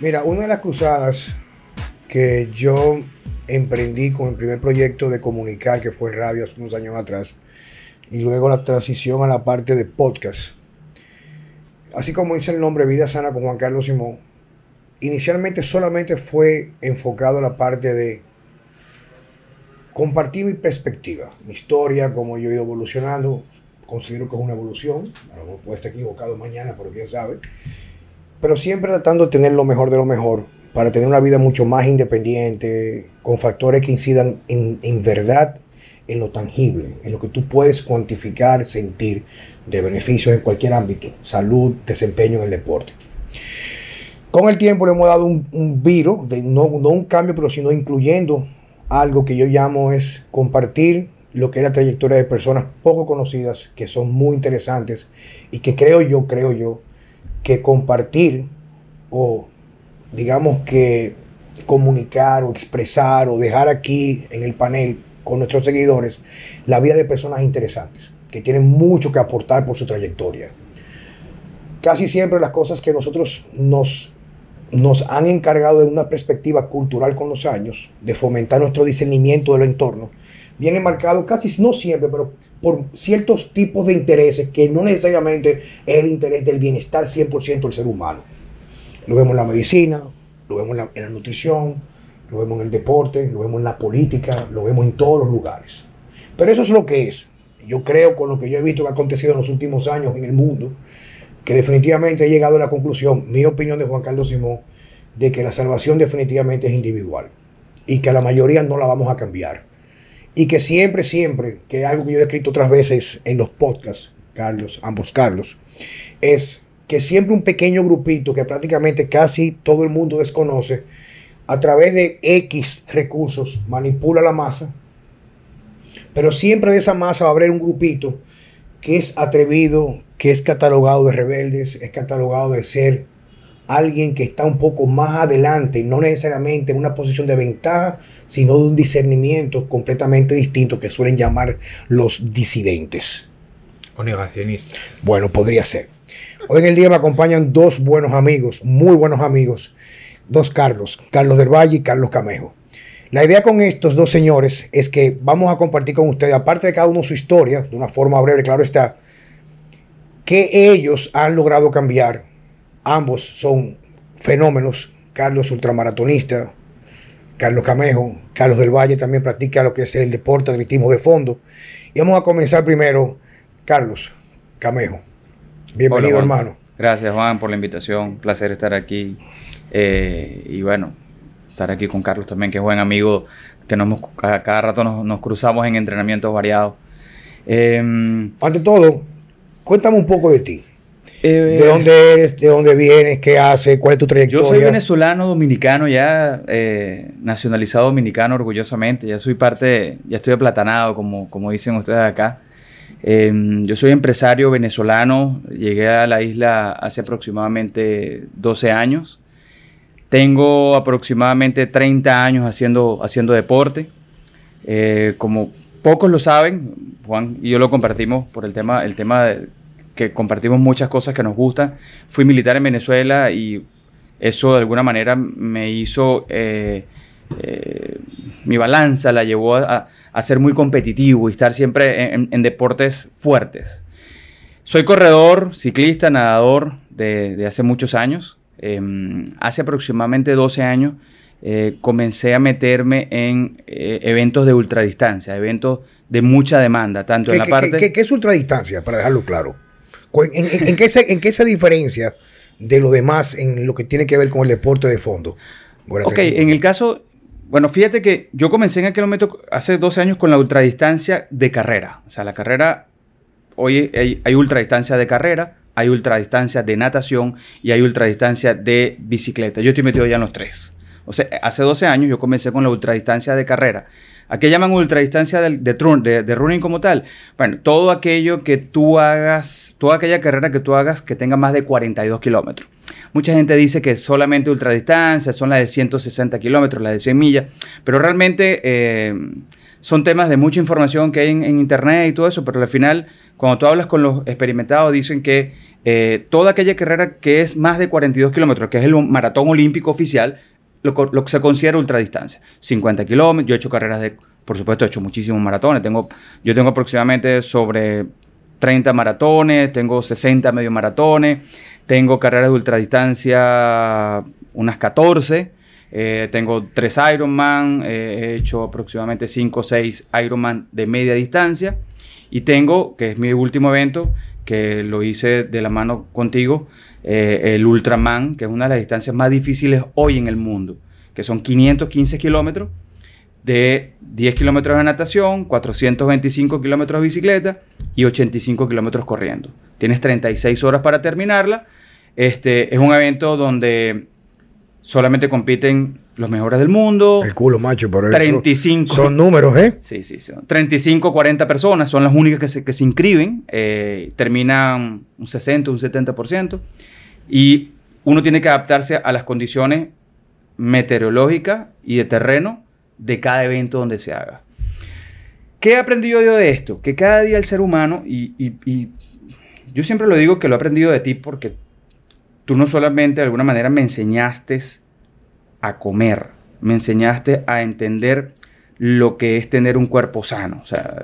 Mira, una de las cruzadas que yo emprendí con el primer proyecto de comunicar que fue radio hace unos años atrás y luego la transición a la parte de podcast. Así como dice el nombre Vida Sana con Juan Carlos Simón, inicialmente solamente fue enfocado a la parte de compartir mi perspectiva, mi historia, cómo yo he ido evolucionando. Considero que es una evolución, a lo mejor puede estar equivocado mañana, pero quién sabe. Pero siempre tratando de tener lo mejor de lo mejor para tener una vida mucho más independiente, con factores que incidan en, en verdad en lo tangible, en lo que tú puedes cuantificar, sentir de beneficios en cualquier ámbito, salud, desempeño en el deporte. Con el tiempo le hemos dado un, un viro, de, no, no un cambio, pero sino incluyendo algo que yo llamo es compartir lo que es la trayectoria de personas poco conocidas, que son muy interesantes y que creo yo, creo yo, que compartir o digamos que comunicar o expresar o dejar aquí en el panel con nuestros seguidores la vida de personas interesantes, que tienen mucho que aportar por su trayectoria. Casi siempre las cosas que nosotros nos nos han encargado de una perspectiva cultural con los años, de fomentar nuestro discernimiento del entorno, viene marcado casi, no siempre, pero por ciertos tipos de intereses que no necesariamente es el interés del bienestar 100% del ser humano. Lo vemos en la medicina, lo vemos en la, nutrición, lo vemos en el deporte, lo vemos en la política, lo vemos en todos los lugares. Pero eso es lo que es. Yo creo con lo que yo he visto que ha acontecido en los últimos años en el mundo, que definitivamente he llegado a la conclusión, mi opinión de Juan Carlos Simón, de que la salvación definitivamente es individual y que a la mayoría no la vamos a cambiar. Y que siempre, siempre, que es algo que yo he escrito otras veces en los podcasts, Carlos, ambos Carlos, es que siempre un pequeño grupito que prácticamente casi todo el mundo desconoce, a través de X recursos manipula la masa, pero siempre de esa masa va a haber un grupito que es atrevido, que es catalogado de rebeldes, es catalogado de ser alguien que está un poco más adelante, no necesariamente en una posición de ventaja, sino de un discernimiento completamente distinto que suelen llamar los disidentes. O negacionistas. Bueno, podría ser. Hoy en el día me acompañan dos buenos amigos, muy buenos amigos, dos Carlos, Carlos del Valle y Carlos Camejo. La idea con estos dos señores es que vamos a compartir con ustedes, aparte de cada uno su historia, de una forma breve, claro está, que ellos han logrado cambiar. Ambos son fenómenos. Carlos ultramaratonista, Carlos Camejo, Carlos del Valle también practica lo que es el deporte, atletismo de fondo. Y vamos a comenzar primero, Carlos Camejo. Bienvenido, Hola, hermano. Gracias, Juan, por la invitación. Placer estar aquí. Eh, y bueno, estar aquí con Carlos también, que es buen amigo, que nos, hemos- cada, rato nos, nos cruzamos en entrenamientos variados. Em, Ante todo, cuéntame un poco de ti. Eh, ¿De dónde eres? ¿De dónde vienes? ¿Qué haces? ¿Cuál es tu trayectoria? Yo soy venezolano, dominicano, ya eh, nacionalizado dominicano orgullosamente. Ya soy parte, ya estoy aplatanado, como, como dicen ustedes acá. Eh, yo soy empresario venezolano, llegué a la isla hace aproximadamente 12 años. Tengo aproximadamente 30 años haciendo, haciendo deporte. Eh, como pocos lo saben, Juan y yo lo compartimos por el tema, el tema de que compartimos muchas cosas que nos gustan. Fui militar en Venezuela y eso de alguna manera me hizo, eh, eh, mi balanza la llevó a, a ser muy competitivo y estar siempre en, en deportes fuertes. Soy corredor, ciclista, nadador de, de hace muchos años. Eh, hace aproximadamente 12 años eh, comencé a meterme en eventos de ultradistancia, eventos de mucha demanda, tanto ¿Qué, en la parte... qué- qué- qué es ultradistancia? Para dejarlo claro. ¿En, en- en qué se, ¿En qué se diferencia de lo demás en lo que tiene que ver con el deporte de fondo? Bueno, Ok, en el caso, bueno, fíjate que yo comencé en aquel momento hace 12 años con la ultradistancia de carrera. O sea, la carrera, hoy hay, hay ultradistancia de carrera, hay ultradistancia de natación y hay ultradistancia de bicicleta. Yo estoy metido ya en los tres. O sea, hace 12 años yo comencé con la ultradistancia de carrera. ¿A qué llaman ultradistancia de, running como tal? Bueno, todo aquello que tú hagas, toda aquella carrera que tú hagas que tenga más de 42 kilómetros. Mucha gente dice que solamente ultradistancia son las de 160 kilómetros, las de 100 millas, pero realmente eh, son temas de mucha información que hay en, internet y todo eso, pero al final, cuando tú hablas con los experimentados, dicen que eh, toda aquella carrera que es más de 42 kilómetros, que es el maratón olímpico oficial, lo, que se considera ultradistancia. 50 kilómetros, yo he hecho carreras de, por supuesto, he hecho muchísimos maratones. Tengo, yo tengo aproximadamente sobre 30 maratones, tengo 60 medio maratones, tengo carreras de ultradistancia unas 14. Eh, tengo tres Ironman, eh, he hecho aproximadamente 5 o 6 Ironman de media distancia. Y tengo, que es mi último evento, que lo hice de la mano contigo, eh, el Ultraman, que es una de las distancias más difíciles hoy en el mundo, que son 515 kilómetros de 10 kilómetros de natación, 425 kilómetros de bicicleta y 85 kilómetros corriendo. Tienes 36 horas para terminarla. Este, es un evento donde solamente compiten los mejores del mundo. El culo, macho, por eso 35. Son números, ¿eh? Sí, sí, sí. 35, 40 personas son las únicas que se, que se inscriben. Eh, terminan un 60, un 70%. Y uno tiene que adaptarse a las condiciones meteorológicas y de terreno de cada evento donde se haga. ¿Qué he aprendido yo de esto? Que cada día el ser humano, y, yo siempre lo digo que lo he aprendido de ti porque tú no solamente de alguna manera me enseñaste a comer, me enseñaste a entender lo que es tener un cuerpo sano. O sea,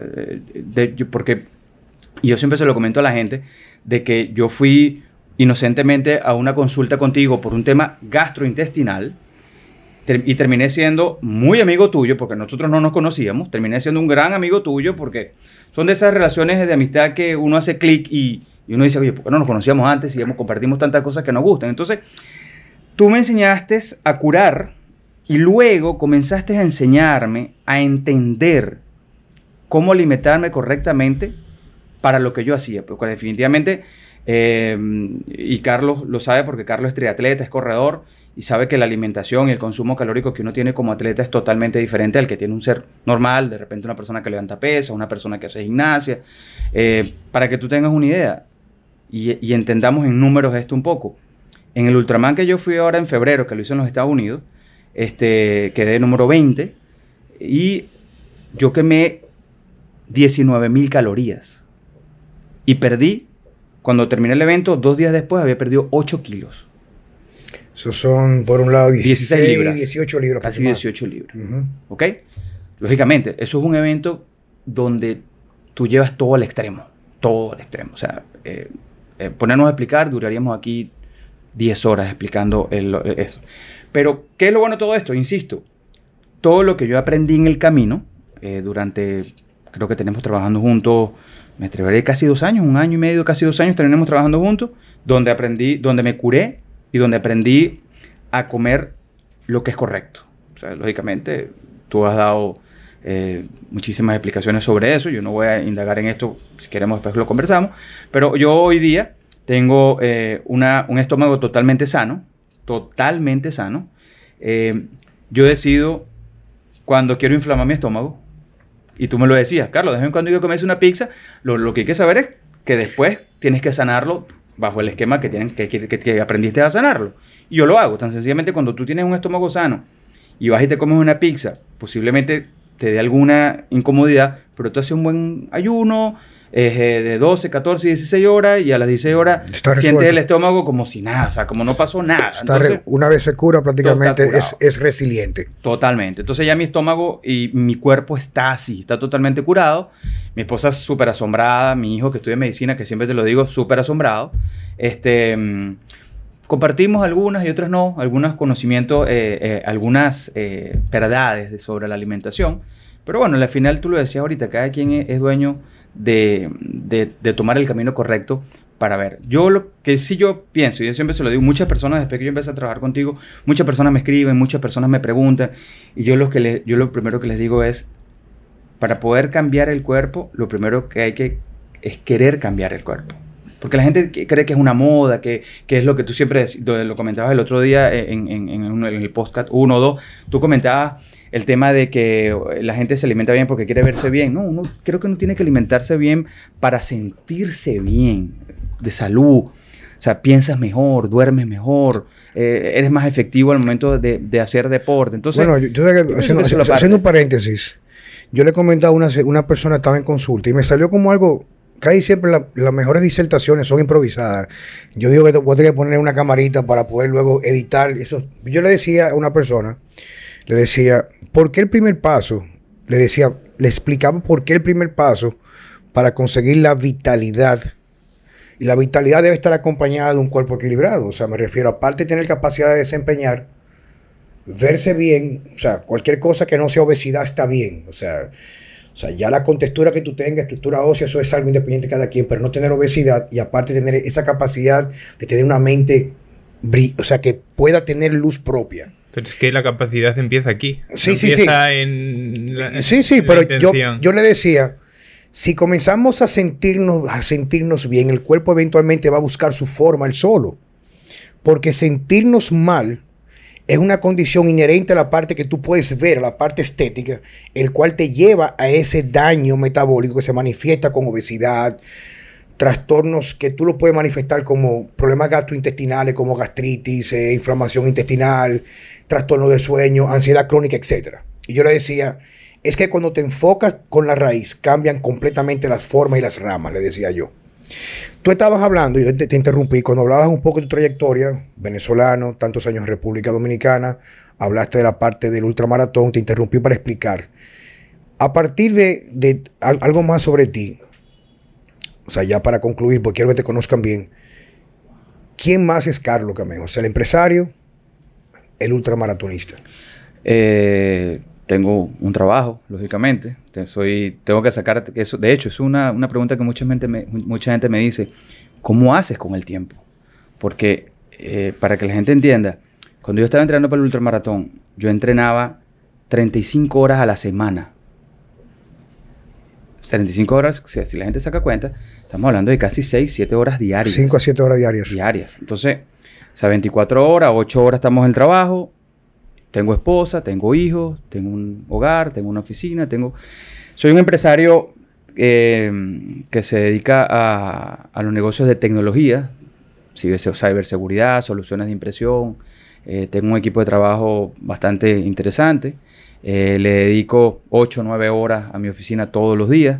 porque yo siempre se lo comento a la gente de que yo fui inocentemente a una consulta contigo por un tema gastrointestinal y terminé siendo muy amigo tuyo porque nosotros no nos conocíamos, terminé siendo un gran amigo tuyo porque son de esas relaciones de amistad que uno hace clic y, uno dice, oye, ¿por qué no nos conocíamos antes y compartimos tantas cosas que nos gustan? Entonces, tú me enseñaste a curar y luego comenzaste a enseñarme a entender cómo alimentarme correctamente para lo que yo hacía. Porque definitivamente, eh, y Carlos lo sabe porque Carlos es triatleta, es corredor, y sabe que la alimentación y el consumo calórico que uno tiene como atleta es totalmente diferente al que tiene un ser normal, de repente una persona que levanta peso, una persona que hace gimnasia. Eh, para que tú tengas una idea, y, entendamos en números esto un poco. En el Ultraman que yo fui ahora en febrero, que lo hice en los Estados Unidos, este, quedé número 20 y yo quemé 19 mil calorías. Y perdí, cuando terminé el evento, dos días después había perdido 8 kilos. Eso son, por un lado, 16, libras. 18 libras. Casi 18 libras. ¿Ok? Lógicamente, eso es un evento donde tú llevas todo al extremo. Todo al extremo. O sea, eh, eh, ponernos a explicar, duraríamos aquí 10 horas explicando eso. Pero, ¿qué es lo bueno de todo esto? Insisto, todo lo que yo aprendí en el camino, eh, durante, creo que tenemos trabajando juntos, me atreveré casi dos años, un año y medio, casi dos años tenemos trabajando juntos, donde aprendí, donde me curé y donde aprendí a comer lo que es correcto. O sea, lógicamente, tú has dado eh, muchísimas explicaciones sobre eso. Yo no voy a indagar en esto, si queremos después lo conversamos. Pero yo hoy día tengo eh, una, un estómago totalmente sano, totalmente sano. Eh, yo decido cuando quiero inflamar mi estómago, y tú me lo decías, Carlos, de vez en cuando yo comes una pizza, lo, lo, que hay que saber es que después tienes que sanarlo bajo el esquema que, tienen, que, que, que, aprendiste a sanarlo. Y yo lo hago, tan sencillamente cuando tú tienes un estómago sano y vas y te comes una pizza, posiblemente te dé alguna incomodidad, pero tú haces un buen ayuno eh, de 12, 14, 16 horas y a las 16 horas sientes el estómago como si nada, o sea, como no pasó nada. una vez se cura prácticamente es, es, resiliente. Totalmente. Entonces ya mi estómago y mi cuerpo está así, está totalmente curado. Mi esposa es súper asombrada, mi hijo que estudia medicina, que siempre te lo digo, súper asombrado. Este... Mm, compartimos algunas y otras no, algunos conocimientos, eh, eh, algunas eh, verdades sobre la alimentación. Pero bueno, al final tú lo decías ahorita, cada quien es, dueño de, tomar el camino correcto para ver. Yo lo que sí yo pienso, y yo siempre se lo digo, muchas personas después que yo empecé a trabajar contigo, muchas personas me escriben, muchas personas me preguntan, y yo lo, que yo lo primero que les digo es, para poder cambiar el cuerpo, lo primero que hay que es querer cambiar el cuerpo. Porque la gente cree que es una moda, que, es lo que tú siempre lo comentabas el otro día en, el podcast 1 o 2. Tú comentabas el tema de que la gente se alimenta bien porque quiere verse bien. No, uno creo que uno tiene que alimentarse bien para sentirse bien, de salud. O sea, piensas mejor, duermes mejor, eh, eres más efectivo al momento de, hacer deporte. Entonces, bueno, yo, haciendo, haciendo un paréntesis, yo le comentaba a una, una persona, estaba en consulta y me salió como algo, casi siempre las mejores disertaciones son improvisadas. Yo digo que te voy a poner una camarita para poder luego editar eso. Yo le decía a una persona, le decía, ¿por qué el primer paso? Le decía, le explicaba por qué el primer paso para conseguir la vitalidad. Y la vitalidad debe estar acompañada de un cuerpo equilibrado. O sea, me refiero, aparte de tener capacidad de desempeñar, verse bien, o sea, cualquier cosa que no sea obesidad está bien. O sea, o sea, ya la contextura que tú tengas, estructura ósea, eso es algo independiente de cada quien, pero no tener obesidad y aparte tener esa capacidad de tener una mente, o sea, que pueda tener luz propia. Pero es que la capacidad empieza aquí. Sí, sí, sí. En sí, sí, pero yo, yo le decía, si comenzamos a sentirnos, a sentirnos bien, el cuerpo eventualmente va a buscar su forma, el solo. Porque sentirnos mal es una condición inherente a la parte que tú puedes ver, a la parte estética, el cual te lleva a ese daño metabólico que se manifiesta con obesidad, trastornos que tú lo puedes manifestar como problemas gastrointestinales, como gastritis, eh, inflamación intestinal, trastorno de sueño, ansiedad crónica, etc. Y yo le decía, es que cuando te enfocas con la raíz, cambian completamente las formas y las ramas, le decía yo. Tú estabas hablando, y yo te, interrumpí, cuando hablabas un poco de tu trayectoria, venezolano, tantos años en República Dominicana, hablaste de la parte del ultramaratón, te interrumpí para explicar. A partir de, algo más sobre ti, o sea, ya para concluir, porque quiero que te conozcan bien, ¿quién más es Carlos Camén? O sea, el empresario, el ultramaratonista. Eh, tengo un trabajo, lógicamente. Soy, tengo que sacar eso. De hecho, es una, pregunta que mucha gente, me, mucha gente me dice, ¿cómo haces con el tiempo? Porque eh, para que la gente entienda, cuando yo estaba entrenando para el ultramaratón, yo entrenaba 35 horas a la semana. 35 horas, si, la gente saca cuenta, estamos hablando de casi 6, 7 horas diarias. 5 a 7 horas diarias. Diarias. Entonces, o sea, 24 horas, 8 horas estamos en el trabajo, tengo esposa, tengo hijos, tengo un hogar, tengo una oficina, tengo... Soy un empresario eh, que se dedica a, los negocios de tecnología, ciberseguridad, soluciones de impresión. Eh, tengo un equipo de trabajo bastante interesante. Eh, le dedico 8 o 9 horas a mi oficina todos los días.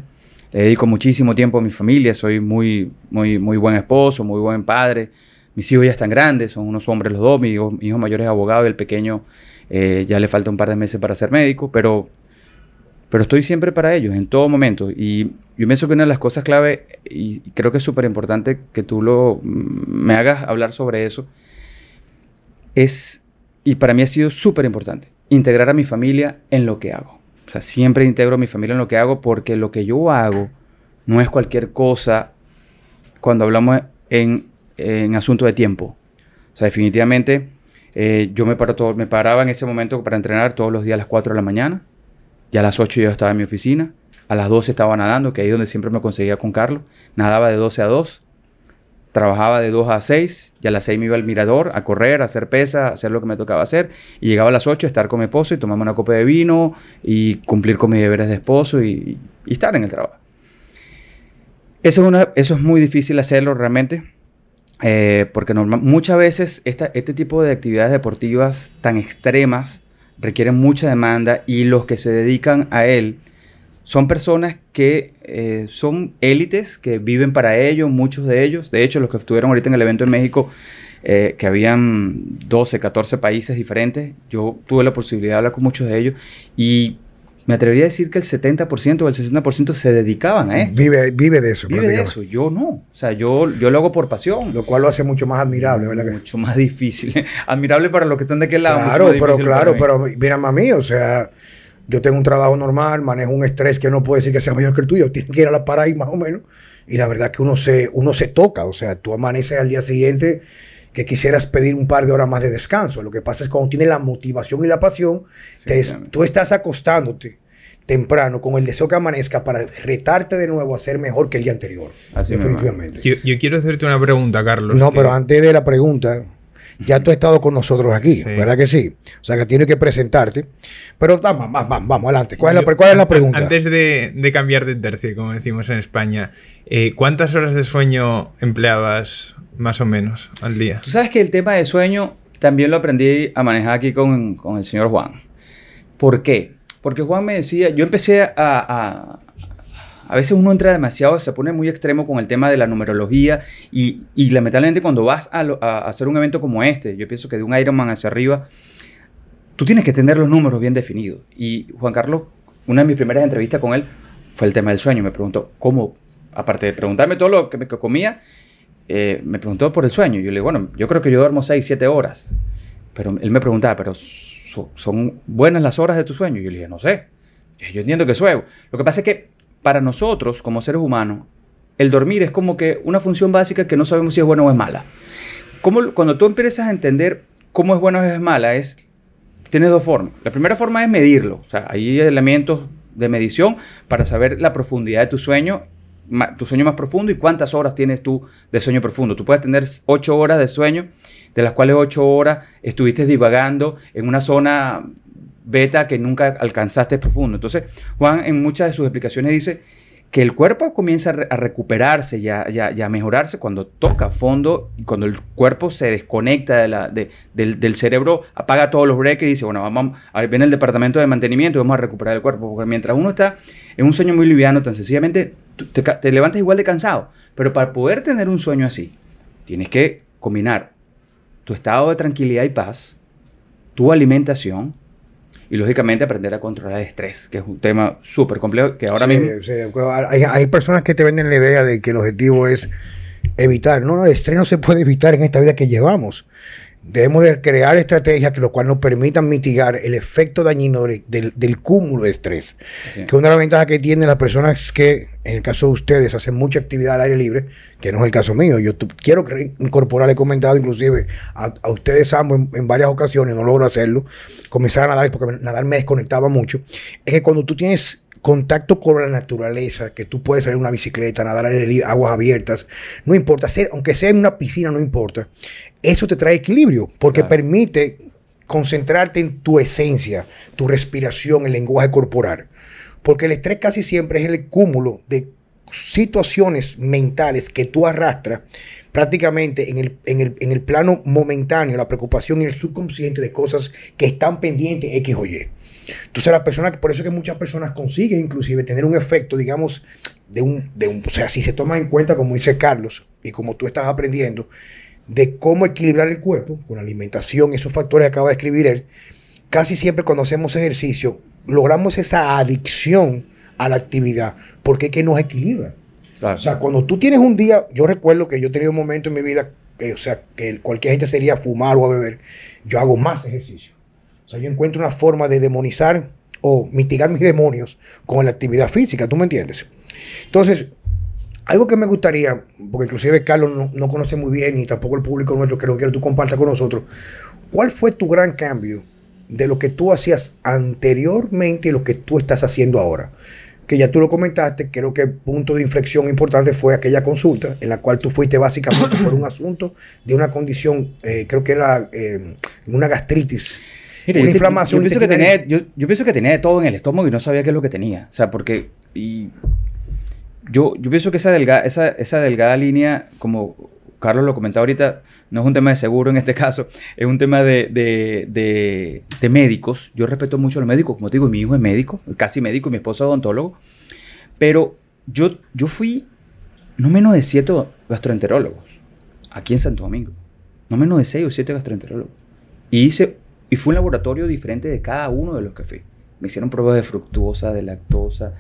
Le dedico muchísimo tiempo a mi familia. Soy muy, muy, muy buen esposo, muy buen padre. Mis hijos ya están grandes, son unos hombres los dos. Mi hijo, mi hijo mayor es abogado y el pequeño eh, ya le falta un par de meses para ser médico, pero, pero estoy siempre para ellos, en todo momento. Y yo pienso que una de las cosas clave, y creo que es súper importante que tú lo, me hagas hablar sobre eso, es, y para mí ha sido súper importante, integrar a mi familia en lo que hago. O sea, siempre integro a mi familia en lo que hago porque lo que yo hago no es cualquier cosa cuando hablamos en, en asunto de tiempo. O sea, definitivamente eh, yo me, paro todo, me paraba en ese momento para entrenar todos los días a las 4 de la mañana. Ya a las 8 yo estaba en mi oficina. A las 12 estaba nadando, que ahí es donde siempre me conseguía con Carlos. Nadaba de 12 a 2. Trabajaba de 2 a 6. Y a las 6 me iba al mirador a correr, a hacer pesa, a hacer lo que me tocaba hacer. Y llegaba a las 8 a estar con mi esposo y tomarme una copa de vino y cumplir con mis deberes de esposo y, estar en el trabajo. Eso es, una, eso es muy difícil hacerlo realmente eh, porque muchas veces este tipo de actividades deportivas tan extremas requieren mucha demanda y los que se dedican a él son personas que eh, son élites, que viven para ello, muchos de ellos. De hecho, los que estuvieron ahorita en el evento en México, eh, que habían 12, 14 países diferentes, yo tuve la posibilidad de hablar con muchos de ellos y me atrevería a decir que el 70% o el 60% se dedicaban a esto. Vive, vive de eso. Vive de eso. Yo no. O sea, yo, yo lo hago por pasión. Lo cual lo hace mucho más admirable, ¿verdad? Mucho más difícil. admirable para los que están de aquel lado. Claro, pero claro, pero mira, mami, o sea, yo tengo un trabajo normal, manejo un estrés que no puede decir que sea mayor que el tuyo. Tienes que ir a la para más o menos. Y la verdad que uno se, uno se toca. O sea, tú amaneces al día siguiente que quisieras pedir un par de horas más de descanso. Lo que pasa es que cuando tienes la motivación y la pasión, tú estás acostándote temprano con el deseo que amanezca para retarte de nuevo a ser mejor que el día anterior. Así definitivamente. Yo, quiero hacerte una pregunta, Carlos. No, pero antes de la pregunta, ya tú has estado con nosotros aquí, ¿verdad que sí? O sea que tienes que presentarte. Pero vamos, vamos, vamos, adelante. ¿Cuál, es, la, ¿Cuál es la pregunta? Antes de, cambiar de tercio, como decimos en España, eh, ¿cuántas horas de sueño empleabas más o menos al día. Tú sabes que el tema de sueño también lo aprendí a manejar aquí con, el señor Juan. ¿Por qué? porque Juan me decía, yo empecé a, a, a veces uno entra demasiado, se pone muy extremo con el tema de la numerología y, y lamentablemente cuando vas a, hacer un evento como este, yo pienso que de un Ironman hacia arriba, tú tienes que tener los números bien definidos. Y Juan Carlos, una de mis primeras entrevistas con él fue el tema del sueño. Me preguntó, ¿cómo? Aparte de preguntarme todo lo que me comía, eh, me preguntó por el sueño. Yo le digo, bueno, yo creo que yo duermo 6, 7 horas. Pero él me preguntaba, ¿pero son buenas las horas de tu sueño? Yo le dije, no sé. Yo entiendo que sueño. Lo que pasa es que para nosotros, como seres humanos, el dormir es como que una función básica que no sabemos si es buena o es mala. Cuando tú empiezas a entender cómo es buena o es mala, es, tienes dos formas. La primera forma es medirlo. O sea, hay elementos de medición para saber la profundidad de tu sueño, tu sueño más profundo y cuántas horas tienes tú de sueño profundo. Tú puedes tener 8 horas de sueño, de las cuales 8 horas estuviste divagando en una zona beta que nunca alcanzaste profundo. Entonces, Juan en muchas de sus explicaciones dice que el cuerpo comienza a recuperarse y a, mejorarse cuando toca fondo y cuando el cuerpo se desconecta de la, del, cerebro, apaga todos los breakers y dice, bueno, vamos, a ver, viene el departamento de mantenimiento y vamos a recuperar el cuerpo. Porque mientras uno está en un sueño muy liviano, tan sencillamente te, te levantas igual de cansado. Pero para poder tener un sueño así, tienes que combinar tu estado de tranquilidad y paz, tu alimentación, y lógicamente aprender a controlar el estrés, que es un tema súper complejo que ahora mismo... Hay, hay, personas que te venden la idea de que el objetivo es evitar. No, no, el estrés no se puede evitar en esta vida que llevamos. Debemos de crear estrategias que lo cual nos permitan mitigar el efecto dañino del, cúmulo de estrés. Que una de las ventajas que tienen las personas que, en el caso de ustedes, hacen mucha actividad al aire libre, que no es el caso mío. Yo quiero incorporar, he comentado inclusive a, ustedes ambos en, varias ocasiones, no logro hacerlo, comenzar a nadar porque nadar me desconectaba mucho. Es que cuando tú tienes contacto con la naturaleza, que tú puedes salir en una bicicleta, nadar en aguas abiertas, no importa, ser, aunque sea en una piscina, no importa. Eso te trae equilibrio, porque permite concentrarte en tu esencia, tu respiración, el lenguaje corporal. Porque el estrés casi siempre es el cúmulo de situaciones mentales que tú arrastras prácticamente en el, en el, en el plano momentáneo, la preocupación y el subconsciente de cosas que están pendientes X o Y. Entonces la persona, por eso es que muchas personas consiguen inclusive tener un efecto, digamos, de un, de un, o sea, si se toma en cuenta, como dice Carlos, y como tú estás aprendiendo, de cómo equilibrar el cuerpo con la alimentación, esos factores que acaba de escribir él, casi siempre cuando hacemos ejercicio, logramos esa adicción a la actividad, porque es que nos equilibra. O sea, cuando tú tienes un día, yo recuerdo que yo he tenido un momento en mi vida, que, o sea, que cualquier gente sería fumar o a beber, yo hago más ejercicio. O sea, yo encuentro una forma de demonizar o mitigar mis demonios con la actividad física, ¿tú me entiendes? Entonces, algo que me gustaría, porque inclusive Carlos no, conoce muy bien y tampoco el público nuestro que lo quiero tú compartas con nosotros, ¿cuál fue tu gran cambio de lo que tú hacías anteriormente y lo que tú estás haciendo ahora? que ya tú lo comentaste, creo que el punto de inflexión importante fue aquella consulta en la cual tú fuiste básicamente por un asunto de una condición, eh, creo que era eh, una gastritis una inflamación. Yo, pienso que tenía, yo, pienso que tenía de todo en el estómago y no sabía qué es lo que tenía. O sea, porque y yo, yo pienso que esa delgada, esa, esa delgada línea, como Carlos lo comentaba ahorita, no es un tema de seguro en este caso, es un tema de, de, de, médicos. Yo respeto mucho a los médicos, como te digo, mi hijo es médico, casi médico, y mi esposa es odontólogo. Pero yo, yo fui no menos de siete gastroenterólogos aquí en Santo Domingo. No menos de seis o siete gastroenterólogos. Y hice y fue un laboratorio diferente de cada uno de los que fui. Me hicieron pruebas de fructuosa, de lactosa.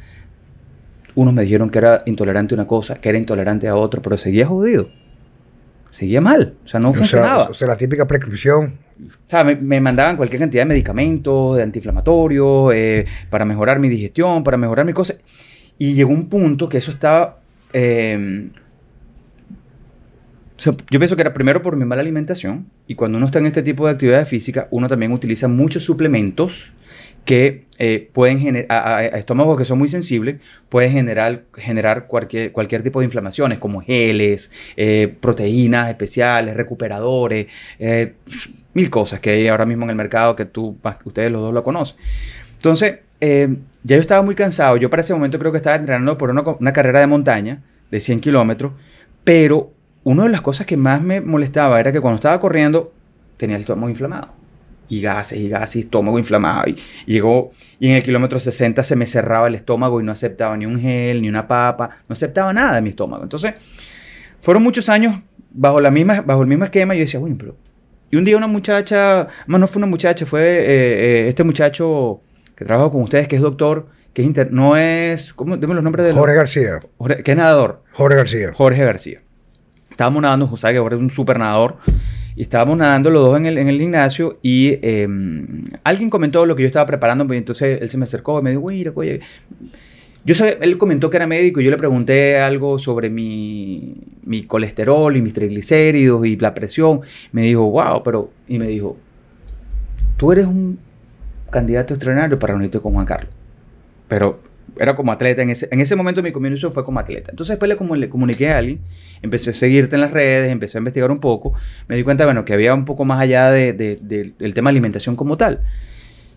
Unos me dijeron que era intolerante a una cosa, que era intolerante a otro, pero seguía jodido. Seguía mal. O sea, no funcionaba. o sea, la típica prescripción. O sea, me, mandaban cualquier cantidad de medicamentos, de antiinflamatorios, eh, para mejorar mi digestión, para mejorar mi cosa. Y llegó un punto que eso estaba eh, yo pienso que era primero por mi mala alimentación y cuando uno está en este tipo de actividades físicas, uno también utiliza muchos suplementos que eh, pueden generar, a, estómagos que son muy sensibles, pueden generar, generar cualquier, cualquier tipo de inflamaciones como geles, eh, proteínas especiales, recuperadores, eh, mil cosas que hay ahora mismo en el mercado que tú, ustedes los dos lo conocen. Entonces, ya yo estaba muy cansado, yo para ese momento creo que estaba entrenando por una, una carrera de montaña de 100 kilómetros, pero una de las cosas que más me molestaba era que cuando estaba corriendo tenía el estómago inflamado. y gases y gases, estómago inflamado. Y, llegó, y en el kilómetro 60 se me cerraba el estómago y no aceptaba ni un gel, ni una papa, no aceptaba nada de mi estómago. Entonces, fueron muchos años bajo, la misma, bajo el mismo esquema y yo decía, bueno, pero... Y un día una muchacha, más no fue una muchacha, fue eh, eh, este muchacho que trabaja con ustedes, que es doctor, que es inter, no es, ¿cómo? Dime los nombres de Jorge García. Jorge, que es nadador. Jorge García. Jorge García. Estábamos nadando, José, que ahora es un super nadador. Y estábamos nadando los dos en el, en el gimnasio y eh, alguien comentó lo que yo estaba preparando, y entonces él se me acercó y me dijo, oye, oye, yo sé, él comentó que era médico y yo le pregunté algo sobre mi, mi colesterol y mis triglicéridos y la presión. Me dijo, wow, pero, y me dijo, tú eres un candidato extraordinario para reunirte con Juan Carlos. Pero era como atleta. En ese, en ese momento mi comunicación fue como atleta. Entonces después le, como, le comuniqué a alguien, empecé a seguirte en las redes, empecé a investigar un poco, me di cuenta, bueno, que había un poco más allá de, de, del tema de alimentación como tal.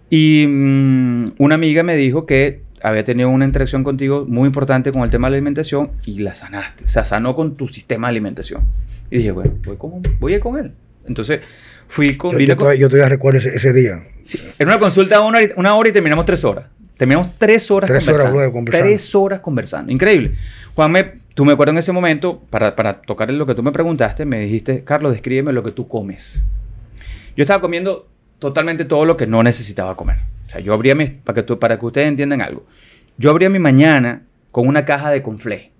Y mmm, una amiga me dijo que había tenido una interacción contigo muy importante con el tema de la alimentación y la sanaste. O sea, sanó con tu sistema de alimentación. Y dije, bueno, voy con, voy a ir con él. Entonces fui con... Yo, yo, con, todavía, yo todavía recuerdo ese, ese día. Sí, en una consulta una, una hora y terminamos tres horas. Terminamos tres horas Tres conversando. horas luego conversando. Tres horas conversando. Increíble. Juan, me, tú me acuerdo en ese momento, para, para tocar lo que tú me preguntaste, me dijiste, Carlos, descríbeme lo que tú comes. Yo estaba comiendo totalmente todo lo que no necesitaba comer. O sea, yo abría mi, para que, tú, para que ustedes entiendan algo. Yo abría mi mañana con una caja de conflé.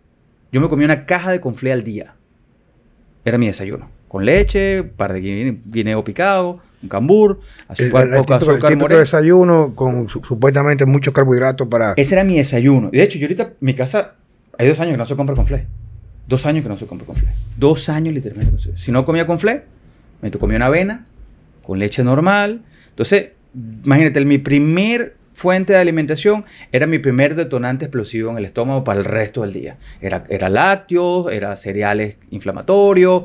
Yo me comía una caja de conflé al día. Era mi desayuno. Con leche, un par de guine- guineo picado, un cambur, El, azúcar, el poco típico, el azúcar morena. desayuno con su- supuestamente muchos carbohidratos para... Ese era mi desayuno. De hecho, yo ahorita, mi casa, hay dos años que no se compra con fle. Dos años que no se compra con fle. Dos años literalmente. Si no comía con fle, me comía una avena con leche normal. Entonces, imagínate, el- mi primer fuente de alimentación era mi primer detonante explosivo en el estómago para el resto del día. Era, era lácteos, era cereales inflamatorios.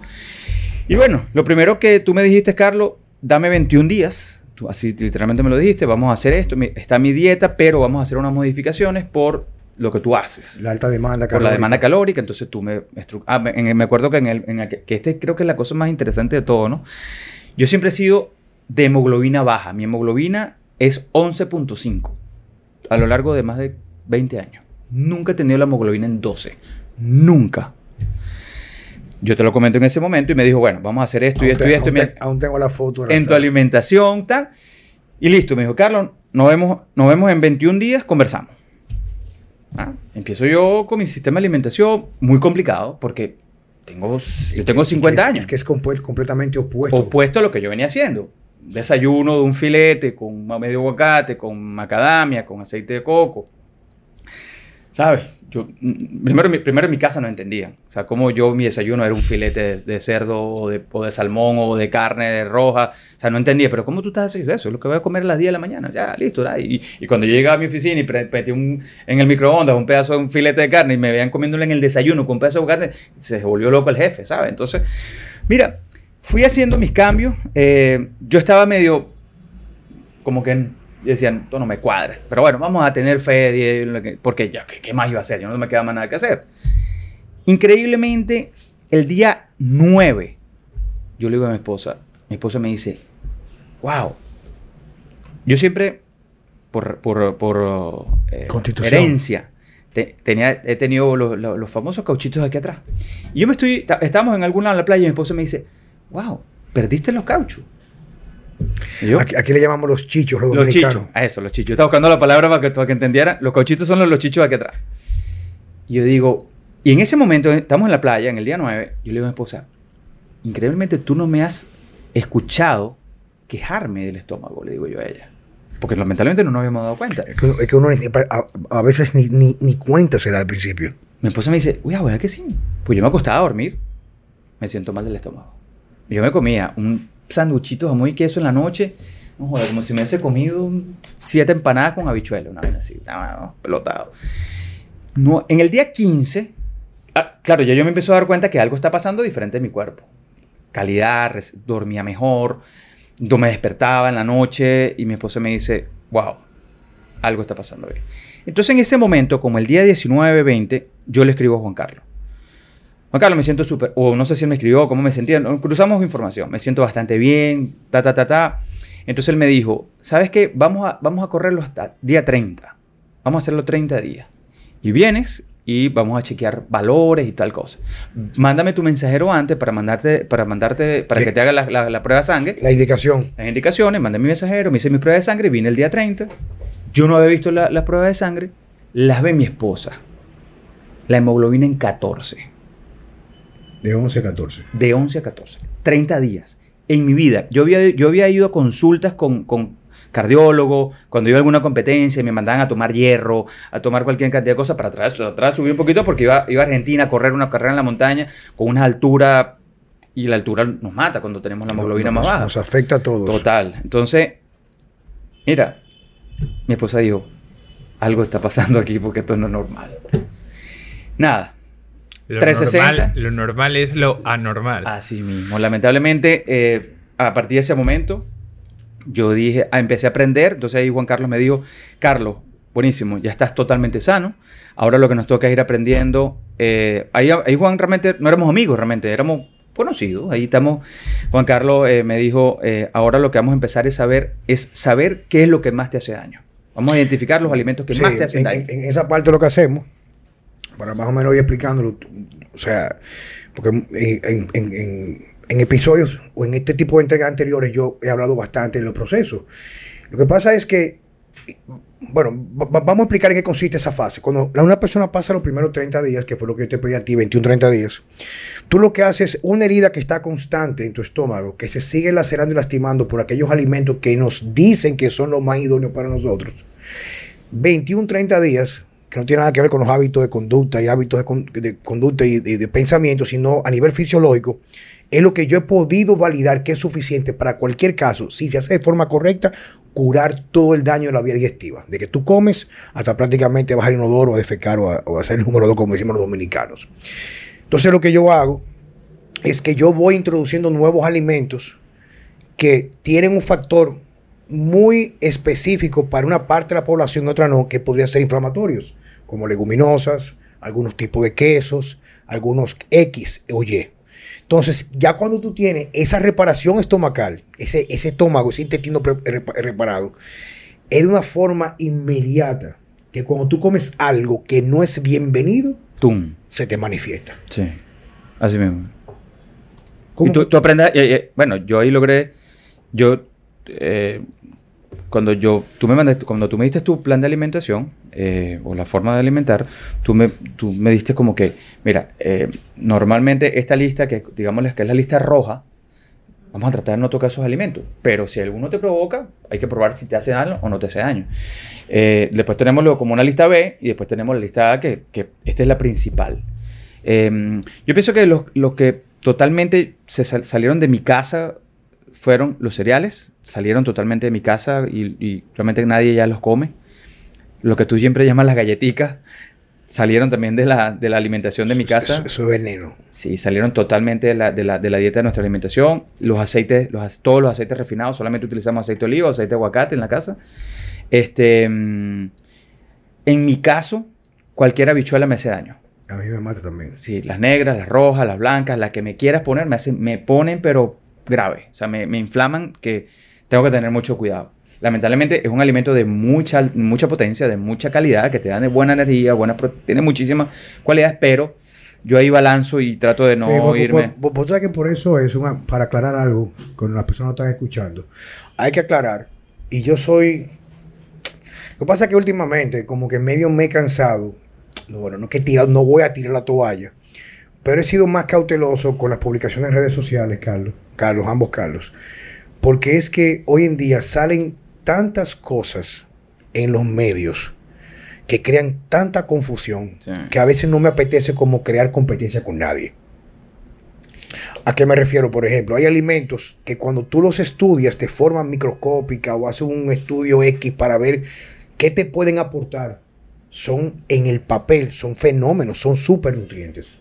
Y bueno, lo primero que tú me dijiste, Carlos, dame 21 días. Tú así literalmente me lo dijiste, vamos a hacer esto. Está mi dieta, pero vamos a hacer unas modificaciones por lo que tú haces. La alta demanda Por la calórica. demanda calórica, entonces tú me... Ah, me acuerdo que, en el, en el- que este creo que es la cosa más interesante de todo, ¿no? Yo siempre he sido de hemoglobina baja. Mi hemoglobina es 11.5 a lo largo de más de 20 años. Nunca he tenido la hemoglobina en 12. Nunca. Yo te lo comento en ese momento y me dijo, bueno, vamos a hacer esto y esto te- y esto. y aún me- te- aún tengo la foto. la en tu alimentación, tal. Y listo, me dijo, Carlos, nos vemos, nos vemos en 21 días, conversamos. Ah, Empiezo yo con mi sistema de alimentación, muy complicado, porque tengo, yo tengo que- 50 es- años. Es que es completamente opuesto. opuesto a lo que yo venía haciendo. Desayuno de un filete con medio aguacate, con macadamia, con aceite de coco. ¿Sabes? Yo, mm, primero, primero en mi casa no entendían. O sea, cómo yo mi desayuno era un filete de, cerdo o de, o salmón o de carne de roja. O sea, no entendía. Pero ¿cómo tú estás haciendo eso? Es lo que voy a comer a las 10 de la mañana. Ya, listo. ya. Y, cuando yo llegaba a mi oficina y metí un, en el microondas un pedazo de un filete de carne y me veían comiéndolo en el desayuno con un pedazo de aguacate, se volvió loco el jefe, ¿sabes? Entonces, mira, fui haciendo mis cambios. eh, yo estaba medio como que decían, esto no me cuadra. Pero bueno, vamos a tener fe, porque ya, ¿qué, qué más iba a hacer? Yo no me quedaba más nada que hacer. Increíblemente, el día 9, yo le digo a mi esposa, mi esposa me dice, wow, yo siempre, por, por, por eh, herencia, te- tenía, he tenido los, los- los famosos cauchitos aquí atrás. Y yo me estoy, estábamos en algún lado en la playa y mi esposa me dice, wow, perdiste los cauchos. Yo, Aquí, aquí le llamamos los chichos, los, los dominicanos. chichos, a eso, los chichos. Yo estaba buscando la palabra para que, para que entendieran. Los cauchitos son los, los chichos de aquí atrás. Y yo digo, y en ese momento, estamos en la playa, en el día 9, yo le digo a mi esposa, increíblemente tú no me has escuchado quejarme del estómago, le digo yo a ella. Porque lamentablemente no nos habíamos dado cuenta. Es que, uno- es que uno a, a veces ni, ni, ni cuenta se da al principio. Mi esposa me dice, uy, ¿verdad que sí? Pues yo me acostaba a dormir, me siento mal del estómago. Yo me comía un sanduchito de jamón y queso en la noche, no joder, como si me hubiese comido siete empanadas con habichuela, una vez así, no, pelotado. No, en el día 15, ah, claro, ya yo me empiezo a dar cuenta que algo está pasando diferente en mi cuerpo. Calidad, dormía mejor, no me despertaba en la noche y mi esposa me dice, wow, algo está pasando bien. Entonces en ese momento, como el día 19, 20, yo le escribo a Juan Carlos. Juan Carlos, me siento súper, o no sé si él me escribió, cómo me sentía, cruzamos información, me siento bastante bien, ta, ta, ta, ta. Entonces él me dijo, ¿sabes qué? Vamos a, vamos a correrlo hasta día 30. Vamos a hacerlo 30 días. Y vienes y vamos a chequear valores y tal cosa. Mándame tu mensajero antes para mandarte, para mandarte, para que te haga la, la- la prueba de sangre. La indicación. Las indicaciones, mandé mi mensajero, me hice mi prueba de sangre, vine el día 30. Yo no había visto la- las pruebas de sangre, las ve mi esposa. La hemoglobina en 14, De 11 a 14. de 11 a 14, 30 días. En mi vida, yo había, yo había ido a consultas con, con cardiólogo, cuando iba a alguna competencia, me mandaban a tomar hierro, a tomar cualquier cantidad de cosas para atrás, atrás subí un poquito porque iba, iba a Argentina a correr una carrera en la montaña con una altura, y la altura nos mata cuando tenemos la hemoglobina nos, más baja. Nos afecta a todos. Total. Entonces, mira, mi esposa dijo, algo está pasando aquí porque esto no es normal. Nada, Lo 360. normal, lo normal es lo anormal. así mismo. Lamentablemente, eh, a partir de ese momento, yo dije, ah, empecé a aprender. Entonces ahí Juan Carlos me dijo, Carlos, buenísimo, ya estás totalmente sano. Ahora lo que nos toca es ir aprendiendo. eh, ahí, ahí Juan realmente, no éramos amigos realmente, éramos conocidos. Ahí estamos. Juan Carlos eh, me dijo, eh, ahora lo que vamos a empezar es saber, es saber qué es lo que más te hace daño. Vamos a identificar los alimentos que Sí, más te hacen en, daño. en- en esa parte lo que hacemos, para más o menos ir explicándolo, o sea, porque en, episodios o en este tipo de entregas anteriores yo he hablado bastante de los procesos. Lo que pasa es que, bueno, va- va- vamos a explicar en qué consiste esa fase. Cuando una persona pasa los primeros 30 días, que fue lo que yo te pedí a ti, 21, 30 días, tú lo que haces es una herida que está constante en tu estómago, que se sigue lacerando y lastimando por aquellos alimentos que nos dicen que son los más idóneos para nosotros. 21, 30 días, que no tiene nada que ver con los hábitos de conducta y hábitos de, con- de conducta y de, pensamiento, sino a nivel fisiológico, es lo que yo he podido validar que es suficiente para cualquier caso, si se hace de forma correcta, curar todo el daño de la vía digestiva. De que tú comes hasta prácticamente bajar inodoro, a defecar o o hacer el número 2, como decimos los dominicanos. Entonces lo que yo hago es que yo voy introduciendo nuevos alimentos que tienen un factor muy específico para una parte de la población y otra no, que podrían ser inflamatorios, como leguminosas, algunos tipos de quesos, algunos X o Y. Entonces, ya cuando tú tienes esa reparación estomacal, ese, ese estómago, ese intestino repa- reparado, es de una forma inmediata que cuando tú comes algo que no es bienvenido, Tum. se te manifiesta. Sí. Así mismo. ¿Cómo Y tú, tú aprendes, eh, eh, bueno, yo ahí logré, yo, eh, cuando yo, tú me mandaste, cuando tú me diste tu plan de alimentación, eh, o la forma de alimentar, tú me, tú me diste como que, mira, eh, normalmente esta lista, que digamos que es la lista roja, vamos a tratar de no tocar esos alimentos, pero si alguno te provoca, hay que probar si te hace daño o no te hace daño. Eh, después tenemos lo, como una lista B y después tenemos la lista A, que, que esta es la principal. Eh, yo pienso que los lo que totalmente se sal- salieron de mi casa fueron los cereales, salieron totalmente de mi casa y, y realmente nadie ya los come. Lo que tú siempre llamas las galletitas, salieron también de la, de la alimentación de mi casa. Eso, es veneno. Sí, salieron totalmente de la, de la, de la dieta de nuestra alimentación. Los aceites, los, todos los aceites refinados, solamente utilizamos aceite de oliva o aceite de aguacate en la casa. Este, mm, en mi caso, cualquier habichuela me hace daño. A mí me mata también. Sí, las negras, las rojas, las blancas, las que me quieras poner, me, hacen, me ponen, pero grave. O sea, me, me inflaman que tengo que tener mucho cuidado. Lamentablemente es un alimento de mucha, mucha potencia, de mucha calidad, que te dan de buena energía, buena tiene muchísimas cualidades, pero yo ahí balanzo y trato de no Sí, vos- irme. vos- vos- vos sabés que por eso es una- para aclarar algo con las personas que están escuchando. Hay que aclarar, y yo soy. Lo que pasa es que últimamente, como que medio me he cansado. No, bueno, no que tirar, no voy a tirar la toalla. Pero he sido más cauteloso con las publicaciones en redes sociales, Carlos. Carlos, ambos Carlos. Porque es que hoy en día salen tantas cosas en los medios que crean tanta confusión Sí. que a veces no me apetece como crear competencia con nadie. ¿A qué me refiero? Por ejemplo, hay alimentos que cuando tú los estudias de forma microscópica o haces un estudio X para ver qué te pueden aportar, son en el papel, son fenómenos, son supernutrientes.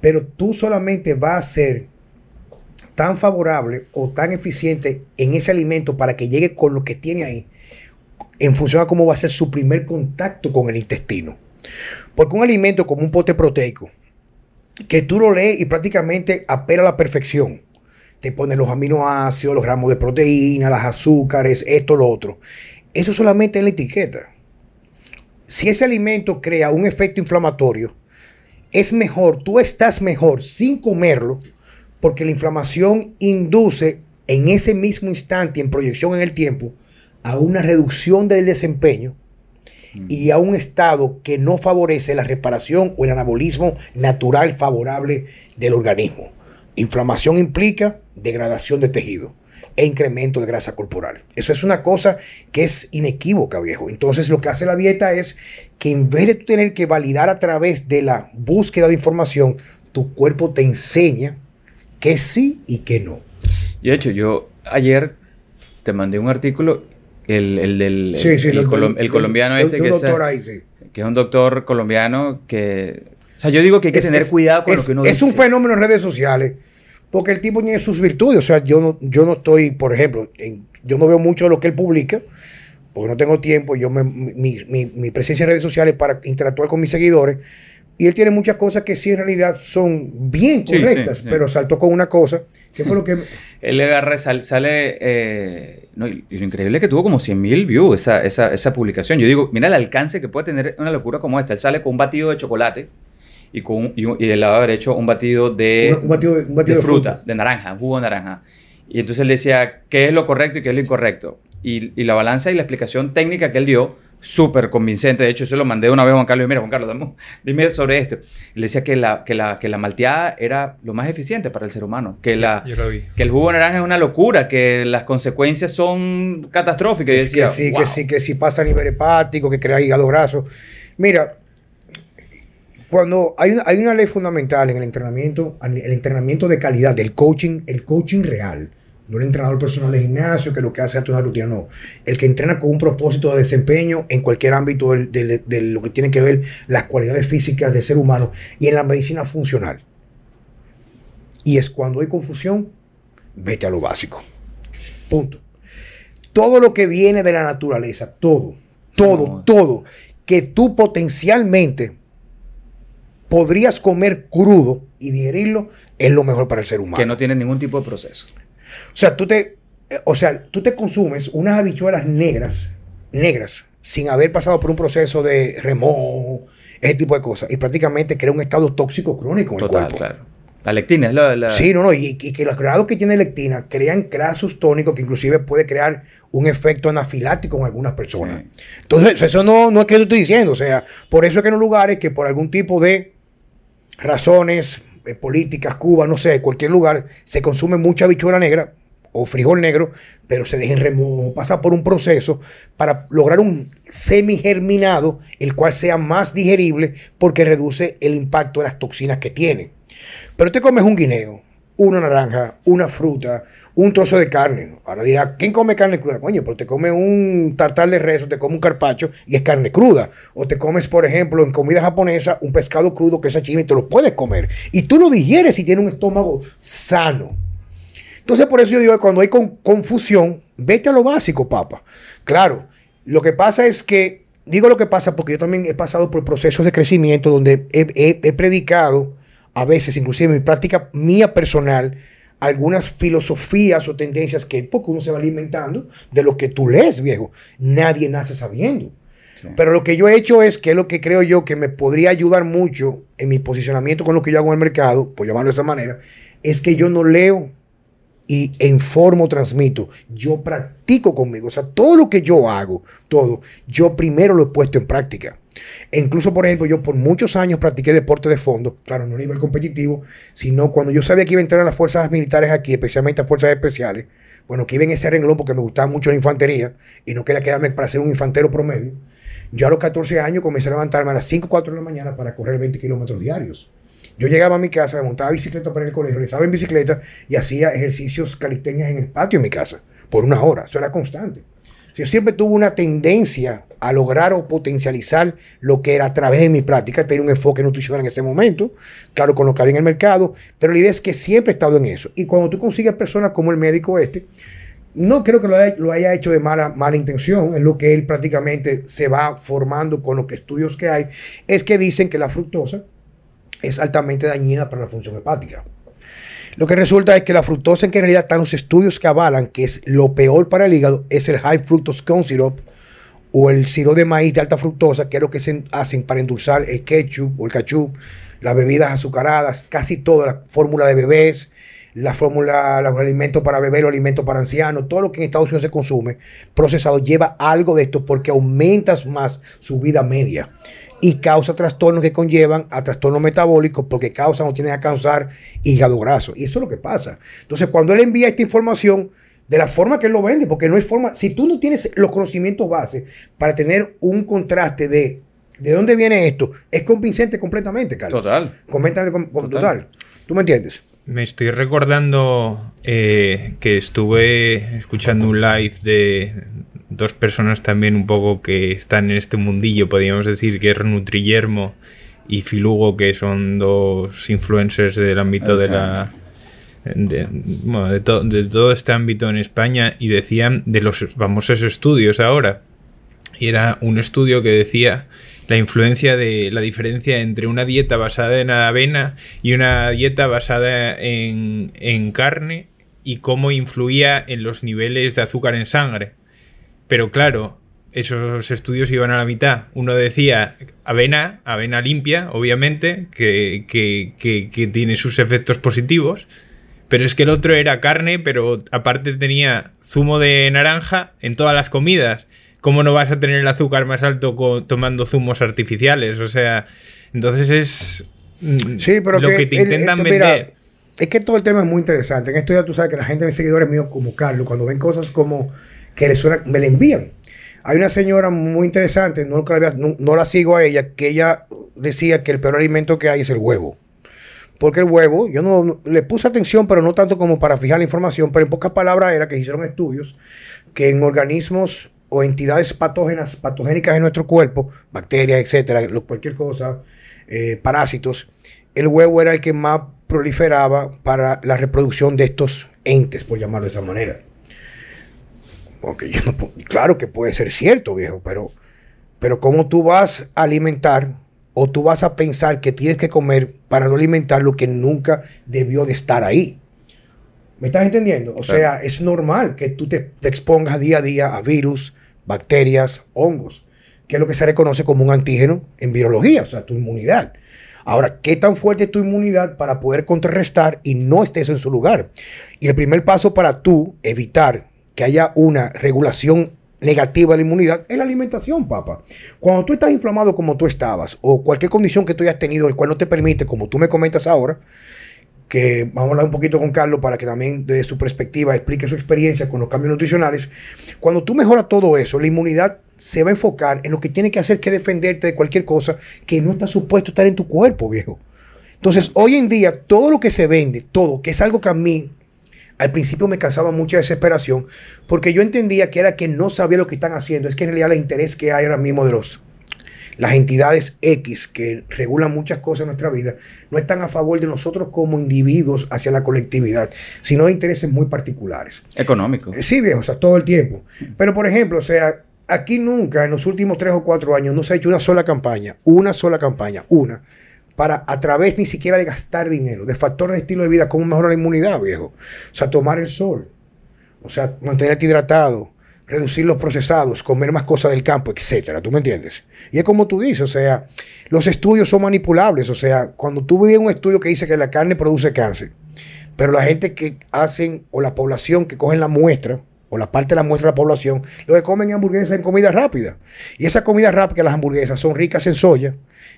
Pero tú solamente vas a ser tan favorable o tan eficiente en ese alimento para que llegue con lo que tiene ahí, en función a cómo va a ser su primer contacto con el intestino. Porque un alimento como un pote proteico, que tú lo lees y prácticamente apela a la perfección, te pone los aminoácidos, los gramos de proteína, las azúcares, esto, lo otro. Eso solamente en la etiqueta. Si ese alimento crea un efecto inflamatorio, es mejor, tú estás mejor sin comerlo, porque la inflamación induce en ese mismo instante, en proyección en el tiempo, a una reducción del desempeño y a un estado que no favorece la reparación o el anabolismo natural favorable del organismo. Inflamación implica degradación de tejido e incremento de grasa corporal. Eso es una cosa que es inequívoca, viejo. Entonces lo que hace la dieta es que en vez de tener que validar a través de la búsqueda de información, tu cuerpo te enseña que sí y que no. Y de hecho, yo ayer te mandé un artículo el, del el, colombiano este que, es, que es un doctor colombiano que... O sea, yo digo que hay que tener cuidado con lo que uno Es un fenómeno en redes sociales porque el tipo tiene sus virtudes. O sea, yo no, yo no estoy, por ejemplo, yo no veo mucho de lo que él publica porque no tengo tiempo. Yo mi, mi presencia en redes sociales para interactuar con mis seguidores y él tiene muchas cosas que sí en realidad son bien correctas, pero saltó con una cosa, que fue lo que... él agarra, sale... Eh, no, y lo increíble es que tuvo como 100 mil views esa, esa, esa, publicación. Yo digo, mira el alcance que puede tener una locura como esta. Él sale con un batido de chocolate y, con y, y del lado derecho un batido de, un batido, un batido de, fruta, de naranja, jugo de naranja. Y entonces él decía qué es lo correcto y qué es lo incorrecto. Y, y la balanza y la explicación técnica que él dio súper convincente. De hecho, yo se lo mandé una vez a Juan Carlos y mira, Juan Carlos, dime, sobre esto. le decía que la, que, la, que la malteada era lo más eficiente para el ser humano. Que, la, que el jugo de naranja es una locura, que las consecuencias son catastróficas. Es que sí, que sí, que sí pasa a nivel hepático, que crea hígado graso. Mira, cuando hay una, hay una ley fundamental en el entrenamiento, el entrenamiento de calidad, del coaching, el coaching real no el entrenador personal de gimnasio que lo que hace es una rutina, no. El que entrena con un propósito de desempeño en cualquier ámbito de, lo que tiene que ver las cualidades físicas del ser humano y en la medicina funcional. Y es cuando hay confusión, vete a lo básico. Punto. Todo lo que viene de la naturaleza, todo, todo, todo, que tú potencialmente podrías comer crudo y digerirlo, es lo mejor para el ser humano. Que no tiene ningún tipo de proceso. O sea, tú te, o sea, tú te consumes unas habichuelas negras, negras, sin haber pasado por un proceso de remojo, ese tipo de cosas. Y prácticamente crea un estado tóxico crónico en el cuerpo. Claro. La lectina es la, Sí, no, no. Y, que los grados que tiene lectina crean grasos tónicos que inclusive puede crear un efecto anafilático en algunas personas. Entonces, eso no, no es que yo estoy diciendo. O sea, por eso es que en los lugares que por algún tipo de razones eh, políticas, Cuba, no sé, cualquier lugar, se consume mucha habichuela negra o frijol negro, pero se deja en remojo, pasa por un proceso para lograr un semi-germinado, el cual sea más digerible porque reduce el impacto de las toxinas que tiene. Pero te comes un guineo, una naranja, una fruta, un trozo de carne. Ahora dirá, ¿quién come carne cruda? Coño, pero te comes un tartar de res o te comes un carpacho y es carne cruda. O te comes, por ejemplo, en comida japonesa, un pescado crudo que es sashimi y te lo puedes comer. Y tú lo digieres si tienes un estómago sano. Entonces, por eso yo digo que cuando hay confusión, vete a lo básico, papá. Claro, lo que pasa es que, digo lo que pasa porque yo también he pasado por procesos de crecimiento donde he predicado a veces, inclusive en mi práctica mía personal, algunas filosofías o tendencias que poco uno se va alimentando de lo que tú lees, viejo. Nadie nace sabiendo. Pero lo que yo he hecho es que es lo que creo yo que me podría ayudar mucho en mi posicionamiento con lo que yo hago en el mercado, por llamarlo de esa manera, es que yo no leo y informo, transmito. Yo practico conmigo. O sea, todo lo que yo hago, todo, yo primero lo he puesto en práctica. E incluso, por ejemplo, yo por muchos años practiqué deporte de fondo, claro, no a nivel competitivo, sino cuando yo sabía que iba a entrar a las fuerzas militares aquí, especialmente a fuerzas especiales, bueno, que iba en ese renglón porque me gustaba mucho la infantería y no quería quedarme para ser un infantero promedio. Yo a los 14 años comencé a levantarme a las 5 o 4 de la mañana para correr 20 kilómetros diarios. Yo llegaba a mi casa, me montaba bicicleta para el colegio, regresaba en bicicleta y hacía ejercicios calistenias en el patio de mi casa por una hora. Eso era constante. Yo siempre tuve una tendencia a lograr o potencializar lo que era a través de mi práctica, tener un enfoque nutricional en ese momento, claro, con lo que había en el mercado, pero la idea es que siempre he estado en eso. Y cuando tú consigues personas como el médico este, no creo que lo haya, hecho de mala, mala intención, es lo que él prácticamente se va formando con los estudios que hay, es que dicen que la fructosa es altamente dañina para la función hepática. Lo que resulta es que la fructosa, en que en realidad están los estudios que avalan que es lo peor para el hígado, es el high fructose corn syrup o el sirope de maíz de alta fructosa, que es lo que se hacen para endulzar el ketchup o el ketchup, las bebidas azucaradas, casi toda la fórmula de bebés, la fórmula, los alimentos para bebés, los alimentos para ancianos, todo lo que en Estados Unidos se consume procesado lleva algo de esto porque aumentas más su vida media y causa trastornos que conllevan a trastornos metabólicos porque causan o tienen a causar hígado graso. Y eso es lo que pasa. Entonces, cuando él envía esta información de la forma que él lo vende, porque no hay forma, si tú no tienes los conocimientos base para tener un contraste de de dónde viene esto, es convincente completamente, Carlos. Total. Coméntame con, total. ¿Tú me entiendes? Me estoy recordando eh, que estuve escuchando un live de dos personas también un poco que están en este mundillo, podríamos decir, que es Nutrillermo y Filugo, que son dos influencers del ámbito de la... De, bueno, de, de todo este ámbito en España y decían de los famosos estudios ahora. Y era un estudio que decía la influencia de la diferencia entre una dieta basada en avena y una dieta basada en, en carne y cómo influía en los niveles de azúcar en sangre. Pero claro, esos estudios iban a la mitad. Uno decía avena, avena limpia, obviamente, que, que, que, tiene sus efectos positivos. Pero es que el otro era carne, pero aparte tenía zumo de naranja en todas las comidas. ¿cómo no vas a tener el azúcar más alto tomando zumos artificiales? O sea, entonces es mm, sí, pero lo que, te intentan vender. es que todo el tema es muy interesante. En esto ya tú sabes que la gente, mis seguidores míos como Carlos, cuando ven cosas como que suena, me la envían. Hay una señora muy interesante, no, no, la sigo a ella, que ella decía que el peor alimento que hay es el huevo. Porque el huevo, yo no le puse atención, pero no tanto como para fijar la información, pero en pocas palabras era que hicieron estudios que en organismos o entidades patógenas, patogénicas en nuestro cuerpo, bacterias, etcétera, cualquier cosa, eh, parásitos, el huevo era el que más proliferaba para la reproducción de estos entes, por llamarlo de esa manera. Claro que puede ser cierto, viejo, pero, pero ¿cómo tú vas a alimentar o tú vas a pensar que tienes que comer para no alimentar lo que nunca debió de estar ahí? ¿Me estás entendiendo? O sea, es normal que tú te, expongas día a día a virus, bacterias, hongos, que es lo que se reconoce como un antígeno en virología, o sea, tu inmunidad. Ahora, ¿qué tan fuerte es tu inmunidad para poder contrarrestar y no estés en su lugar? Y el primer paso para tú evitar que haya una regulación negativa de la inmunidad es la alimentación, papá. Cuando tú estás inflamado como tú estabas, o cualquier condición que tú hayas tenido, el cual no te permite, como tú me comentas ahora, que vamos a hablar un poquito con Carlos para que también desde su perspectiva explique su experiencia con los cambios nutricionales. Cuando tú mejoras todo eso, la inmunidad se va a enfocar en lo que tiene que hacer que defenderte de cualquier cosa que no está supuesto estar en tu cuerpo, viejo. Entonces, hoy en día, todo lo que se vende, todo, que es algo que a mí al principio me causaba mucha desesperación, porque yo entendía que era que no sabía lo que están haciendo, es que en realidad el interés que hay ahora mismo de los las entidades X que regulan muchas cosas en nuestra vida no están a favor de nosotros como individuos hacia la colectividad, sino de intereses muy particulares. Económicos. Eh, sí, viejo, o sea, todo el tiempo. Pero, por ejemplo, o sea, aquí nunca en los últimos tres o cuatro años no se ha hecho una sola campaña, una sola campaña, una, para a través ni siquiera de gastar dinero, de factores de estilo de vida, cómo mejorar la inmunidad, viejo. O sea, tomar el sol, o sea, mantenerte hidratado, reducir los procesados, comer más cosas del campo, etcétera. ¿Tú me entiendes? Y es como tú dices, o sea, los estudios son manipulables. O sea, cuando tú ves un estudio que dice que la carne produce cáncer, pero la gente que hacen, o la población que cogen la muestra, o la parte de la muestra de la población, lo que comen hamburguesas en comida rápida. Y esa comida rápida, las hamburguesas, son ricas en soya,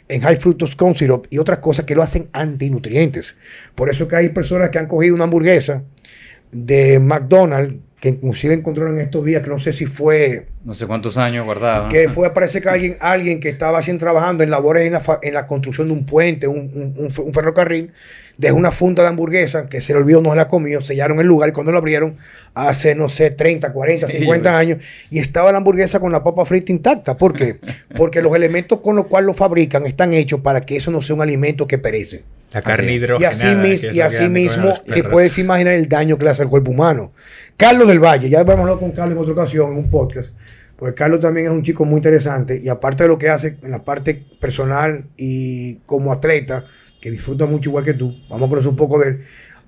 en high fructose corn syrup y otras cosas que lo hacen antinutrientes. Por eso que hay personas que han cogido una hamburguesa de McDonald's que inclusive encontraron en estos días, que no sé si fue... No sé cuántos años guardado. Que fue, parece que alguien, alguien que estaba haciendo, trabajando en labores en la, en la construcción de un puente, un, un, ferrocarril, dejó una funda de hamburguesa que se le olvidó, no se la comió, sellaron el lugar y cuando lo abrieron, hace, no sé, 30, 40, 50 años, y estaba la hamburguesa con la papa frita intacta. ¿Por qué? Porque los elementos con los cuales lo fabrican están hechos para que eso no sea un alimento que perece. La carne hidrogenada. Y así, mismo te puedes imaginar el daño que le hace al cuerpo humano. Carlos del Valle, ya vamos a hablar con Carlos en otra ocasión, en un podcast, porque Carlos también es un chico muy interesante y aparte de lo que hace en la parte personal y como atleta, que disfruta mucho igual que tú, vamos a conocer un poco de él,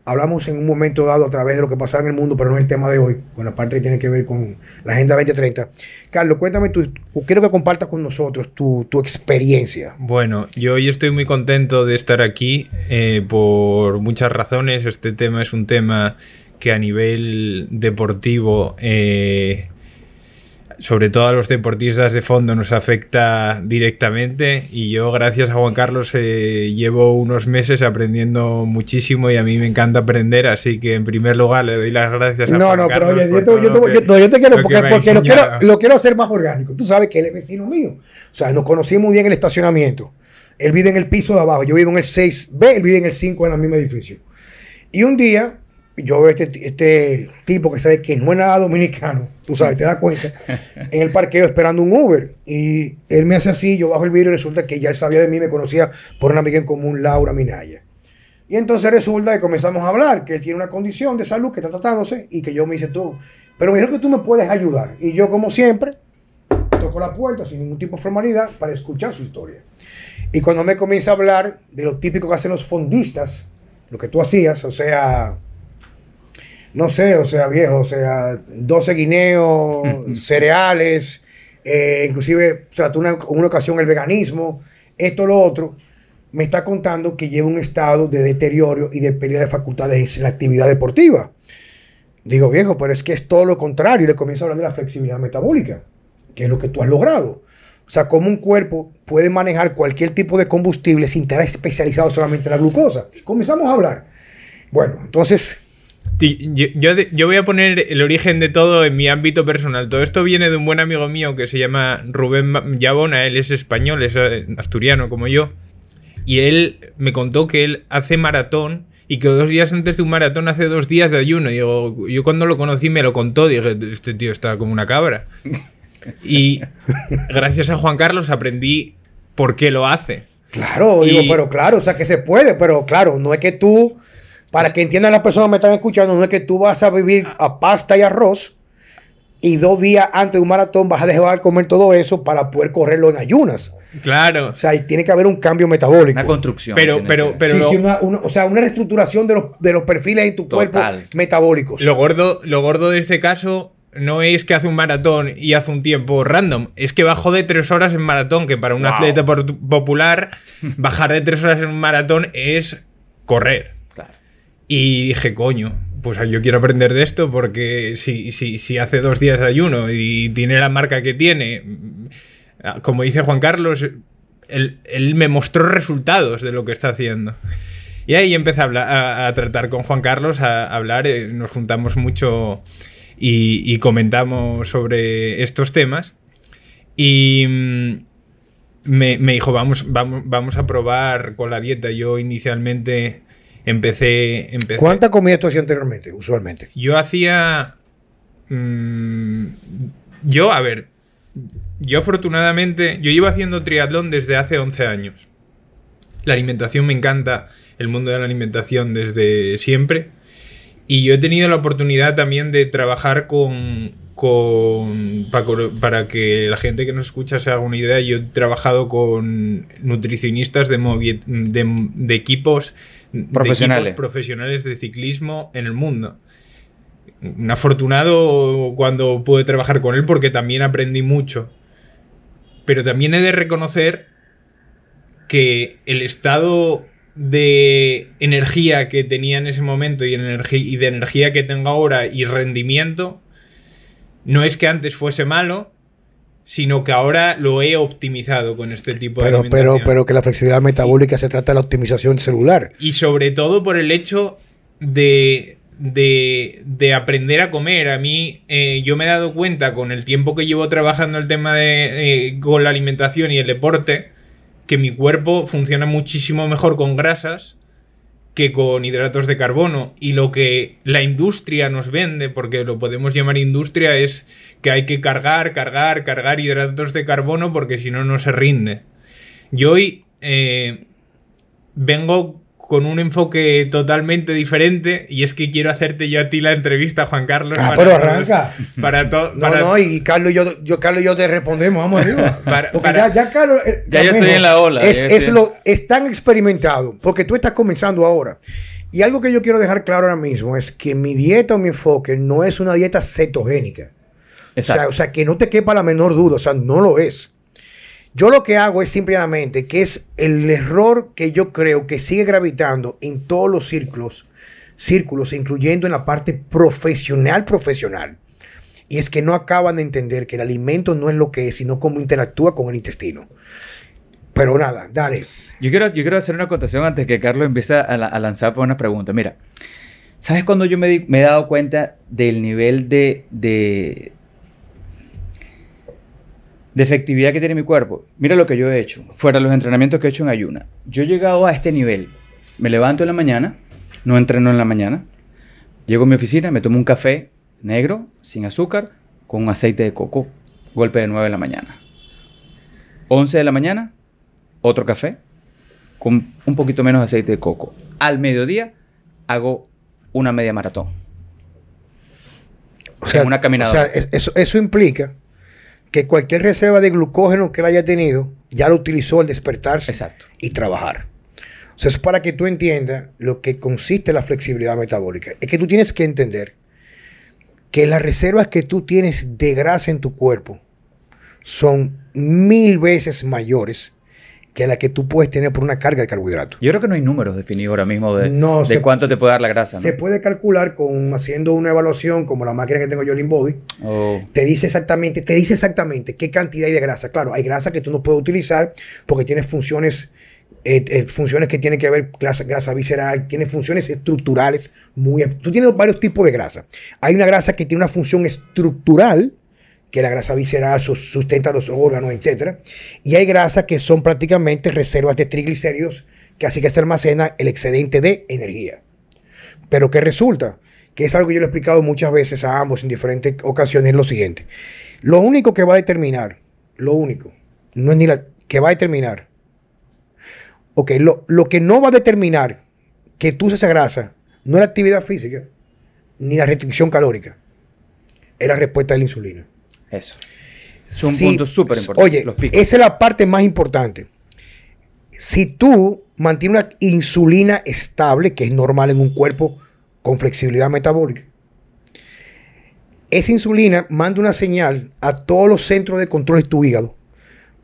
hablamos en un momento dado a través de lo que pasaba en el mundo, pero no es el tema de hoy, con la parte que tiene que ver con la Agenda 2030. Carlos, cuéntame, tú, quiero que compartas con nosotros tu, experiencia. Bueno, yo hoy estoy muy contento de estar aquí eh, por muchas razones. Este tema es un tema que a nivel deportivo eh, sobre todo a los deportistas de fondo nos afecta directamente y yo gracias a Juan Carlos eh, llevo unos meses aprendiendo muchísimo y a mí me encanta aprender, así que en primer lugar le doy las gracias a no, no, pero oye, yo, te, quiero porque, lo, quiero, lo quiero hacer más orgánico. Tú sabes que él es vecino mío. O sea, nos conocimos muy bien en el estacionamiento. Él vive en el piso de abajo, yo vivo en el 6B, él vive en el 5 en el mismo edificio. Y un día yo veo este, este tipo que sabe que no es nada dominicano, tú sabes, te das cuenta, en el parqueo esperando un Uber. Y él me hace así, yo bajo el vidrio y resulta que ya él sabía de mí, me conocía por una amiga en común, Laura Minaya. Y entonces resulta que comenzamos a hablar, que él tiene una condición de salud que está tratándose y que yo me hice tú, pero me dijo que tú me puedes ayudar. Y yo, como siempre, toco la puerta sin ningún tipo de formalidad para escuchar su historia. Y cuando me comienza a hablar de lo típico que hacen los fondistas, lo que tú hacías, o sea, no sé, o sea, viejo, o sea, 12 guineos, cereales, eh, inclusive trató una, una ocasión el veganismo, esto, lo otro, me está contando que lleva un estado de deterioro y de pérdida de facultades en la actividad deportiva. Digo, viejo, pero es que es todo lo contrario. Y le comienzo a hablar de la flexibilidad metabólica, que es lo que tú has logrado. O sea, cómo un cuerpo puede manejar cualquier tipo de combustible sin estar especializado solamente en la glucosa. Comenzamos a hablar. Bueno, entonces yo, voy a poner el origen de todo en mi ámbito personal. Todo esto viene de un buen amigo mío que se llama Rubén Yabona. Él es español, es eh, asturiano como yo. Y él me contó que él hace maratón y que dos días antes de un maratón hace dos días de ayuno. Y digo, yo cuando lo conocí me lo contó. Dije, este tío está como una cabra. Y gracias a Juan Carlos aprendí por qué lo hace. Claro, digo, pero claro, o sea que se puede, pero claro, no es que tú para que entiendan las personas que me están escuchando, no es que tú vas a vivir a pasta y arroz y dos días antes de un maratón vas a dejar de comer todo eso para poder correrlo en ayunas. Claro. O sea, tiene que haber un cambio metabólico. Una construcción. Pero, pero, pero. Sí, sí, o sea, una reestructuración de los, de los perfiles en tu cuerpo metabólicos. Lo gordo, lo gordo de este caso no es que hace un maratón y hace un tiempo random, es que bajó de tres horas en maratón, que para un atleta popular, bajar de tres horas en un maratón es correr. Y dije, coño, pues yo quiero aprender de esto porque si, si, si hace dos días de ayuno y tiene la marca que tiene, como dice Juan Carlos, él, me mostró resultados de lo que está haciendo. Y ahí empecé a, tratar con Juan Carlos, a, hablar, eh, nos juntamos mucho y, comentamos sobre estos temas. Y mm, me, me, dijo, vamos, vamos, vamos a probar con la dieta. Yo inicialmente empecé, empecé. ¿Cuánta comida tú hacías anteriormente, usualmente? Yo hacía. Mm, yo, a ver. Yo afortunadamente. Yo llevo haciendo triatlón desde hace 11 años. La alimentación me encanta. El mundo de la alimentación desde siempre. Y yo he tenido la oportunidad también de trabajar con, con para, que la gente que nos escucha se haga una idea, yo he trabajado con nutricionistas de, de, de equipos profesionales. De profesionales de ciclismo en el mundo. Un afortunado cuando pude trabajar con él porque también aprendí mucho. Pero también he de reconocer que el estado de energía que tenía en ese momento y, y de energía que tengo ahora y rendimiento no es que antes fuese malo, sino que ahora lo he optimizado con este tipo de pero, Pero, pero que la flexibilidad metabólica se trata de la optimización celular. Y sobre todo por el hecho de, de, aprender a comer. A mí, eh, yo me he dado cuenta con el tiempo que llevo trabajando el tema de eh, con la alimentación y el deporte, que mi cuerpo funciona muchísimo mejor con grasas que con hidratos de carbono. Y lo que la industria nos vende, porque lo podemos llamar industria, es que hay que cargar, cargar, cargar hidratos de carbono porque si no, no se rinde. Yo hoy eh, vengo con un enfoque totalmente diferente y es que quiero hacerte yo a ti la entrevista, Juan Carlos. Ah, pero arranca. Para todo. No, no, y Carlos y yo, yo, Carlos y yo te respondemos, vamos arriba. porque ya, ya, Carlos. ya yo estoy en la ola. Es, es, lo, es tan experimentado, porque tú estás comenzando ahora. Y algo que yo quiero dejar claro ahora mismo es que mi dieta o mi enfoque no es una dieta cetogénica. O sea, o sea, que no te quepa la menor duda, o sea, no lo es. Yo lo que hago es simplemente que es el error que yo creo que sigue gravitando en todos los círculos, círculos, incluyendo en la parte profesional, profesional. Y es que no acaban de entender que el alimento no es lo que es, sino cómo interactúa con el intestino. Pero nada, dale. Yo quiero, yo quiero hacer una acotación antes que Carlos empiece a, lanzar por una pregunta. Mira, ¿sabes cuando yo me, he dado cuenta del nivel de, de, de efectividad que tiene mi cuerpo? Mira lo que yo he hecho, fuera los entrenamientos que he hecho en ayuna. Yo he llegado a este nivel. Me levanto en la mañana, no entreno en la mañana, llego a mi oficina, me tomo un café negro, sin azúcar, con un aceite de coco, golpe de 9 de la mañana. 11 de la mañana, otro café, con un poquito menos de aceite de coco. Al mediodía hago una media maratón. O sea, una caminadora. O sea, eso, eso implica que cualquier reserva de glucógeno que él haya tenido, ya lo utilizó al despertarse y trabajar. O sea, es para que tú entiendas lo que consiste la flexibilidad metabólica. Es que tú tienes que entender que las reservas que tú tienes de grasa en tu cuerpo son mil veces mayores que la que tú puedes tener por una carga de carbohidratos. Yo creo que no hay números definidos ahora mismo de, de cuánto te puede dar la grasa. Se puede calcular con haciendo una evaluación como la máquina que tengo yo, Body. Oh. Te dice exactamente, te dice exactamente qué cantidad hay de grasa. Claro, hay grasa que tú no puedes utilizar porque tiene funciones eh, eh, funciones que tienen que ver grasa, grasa visceral, tiene funciones estructurales muy... Tú tienes varios tipos de grasa. Hay una grasa que tiene una función estructural, que la grasa visceral sustenta los órganos, etc. Y hay grasas que son prácticamente reservas de triglicéridos, que así que se almacena el excedente de energía. Pero ¿qué resulta? Que es algo que yo le he explicado muchas veces a ambos en diferentes ocasiones, lo siguiente. Lo único que va a determinar, lo único, no es ni la que va a determinar Ok, lo, lo que no va a determinar que tú uses esa grasa no es la actividad física ni la restricción calórica, es la respuesta de la insulina. Eso. Es un punto súper importante. Oye, esa es la parte más importante. Si tú mantienes una insulina estable, que es normal en un cuerpo con flexibilidad metabólica, esa insulina manda una señal a todos los centros de control de tu hígado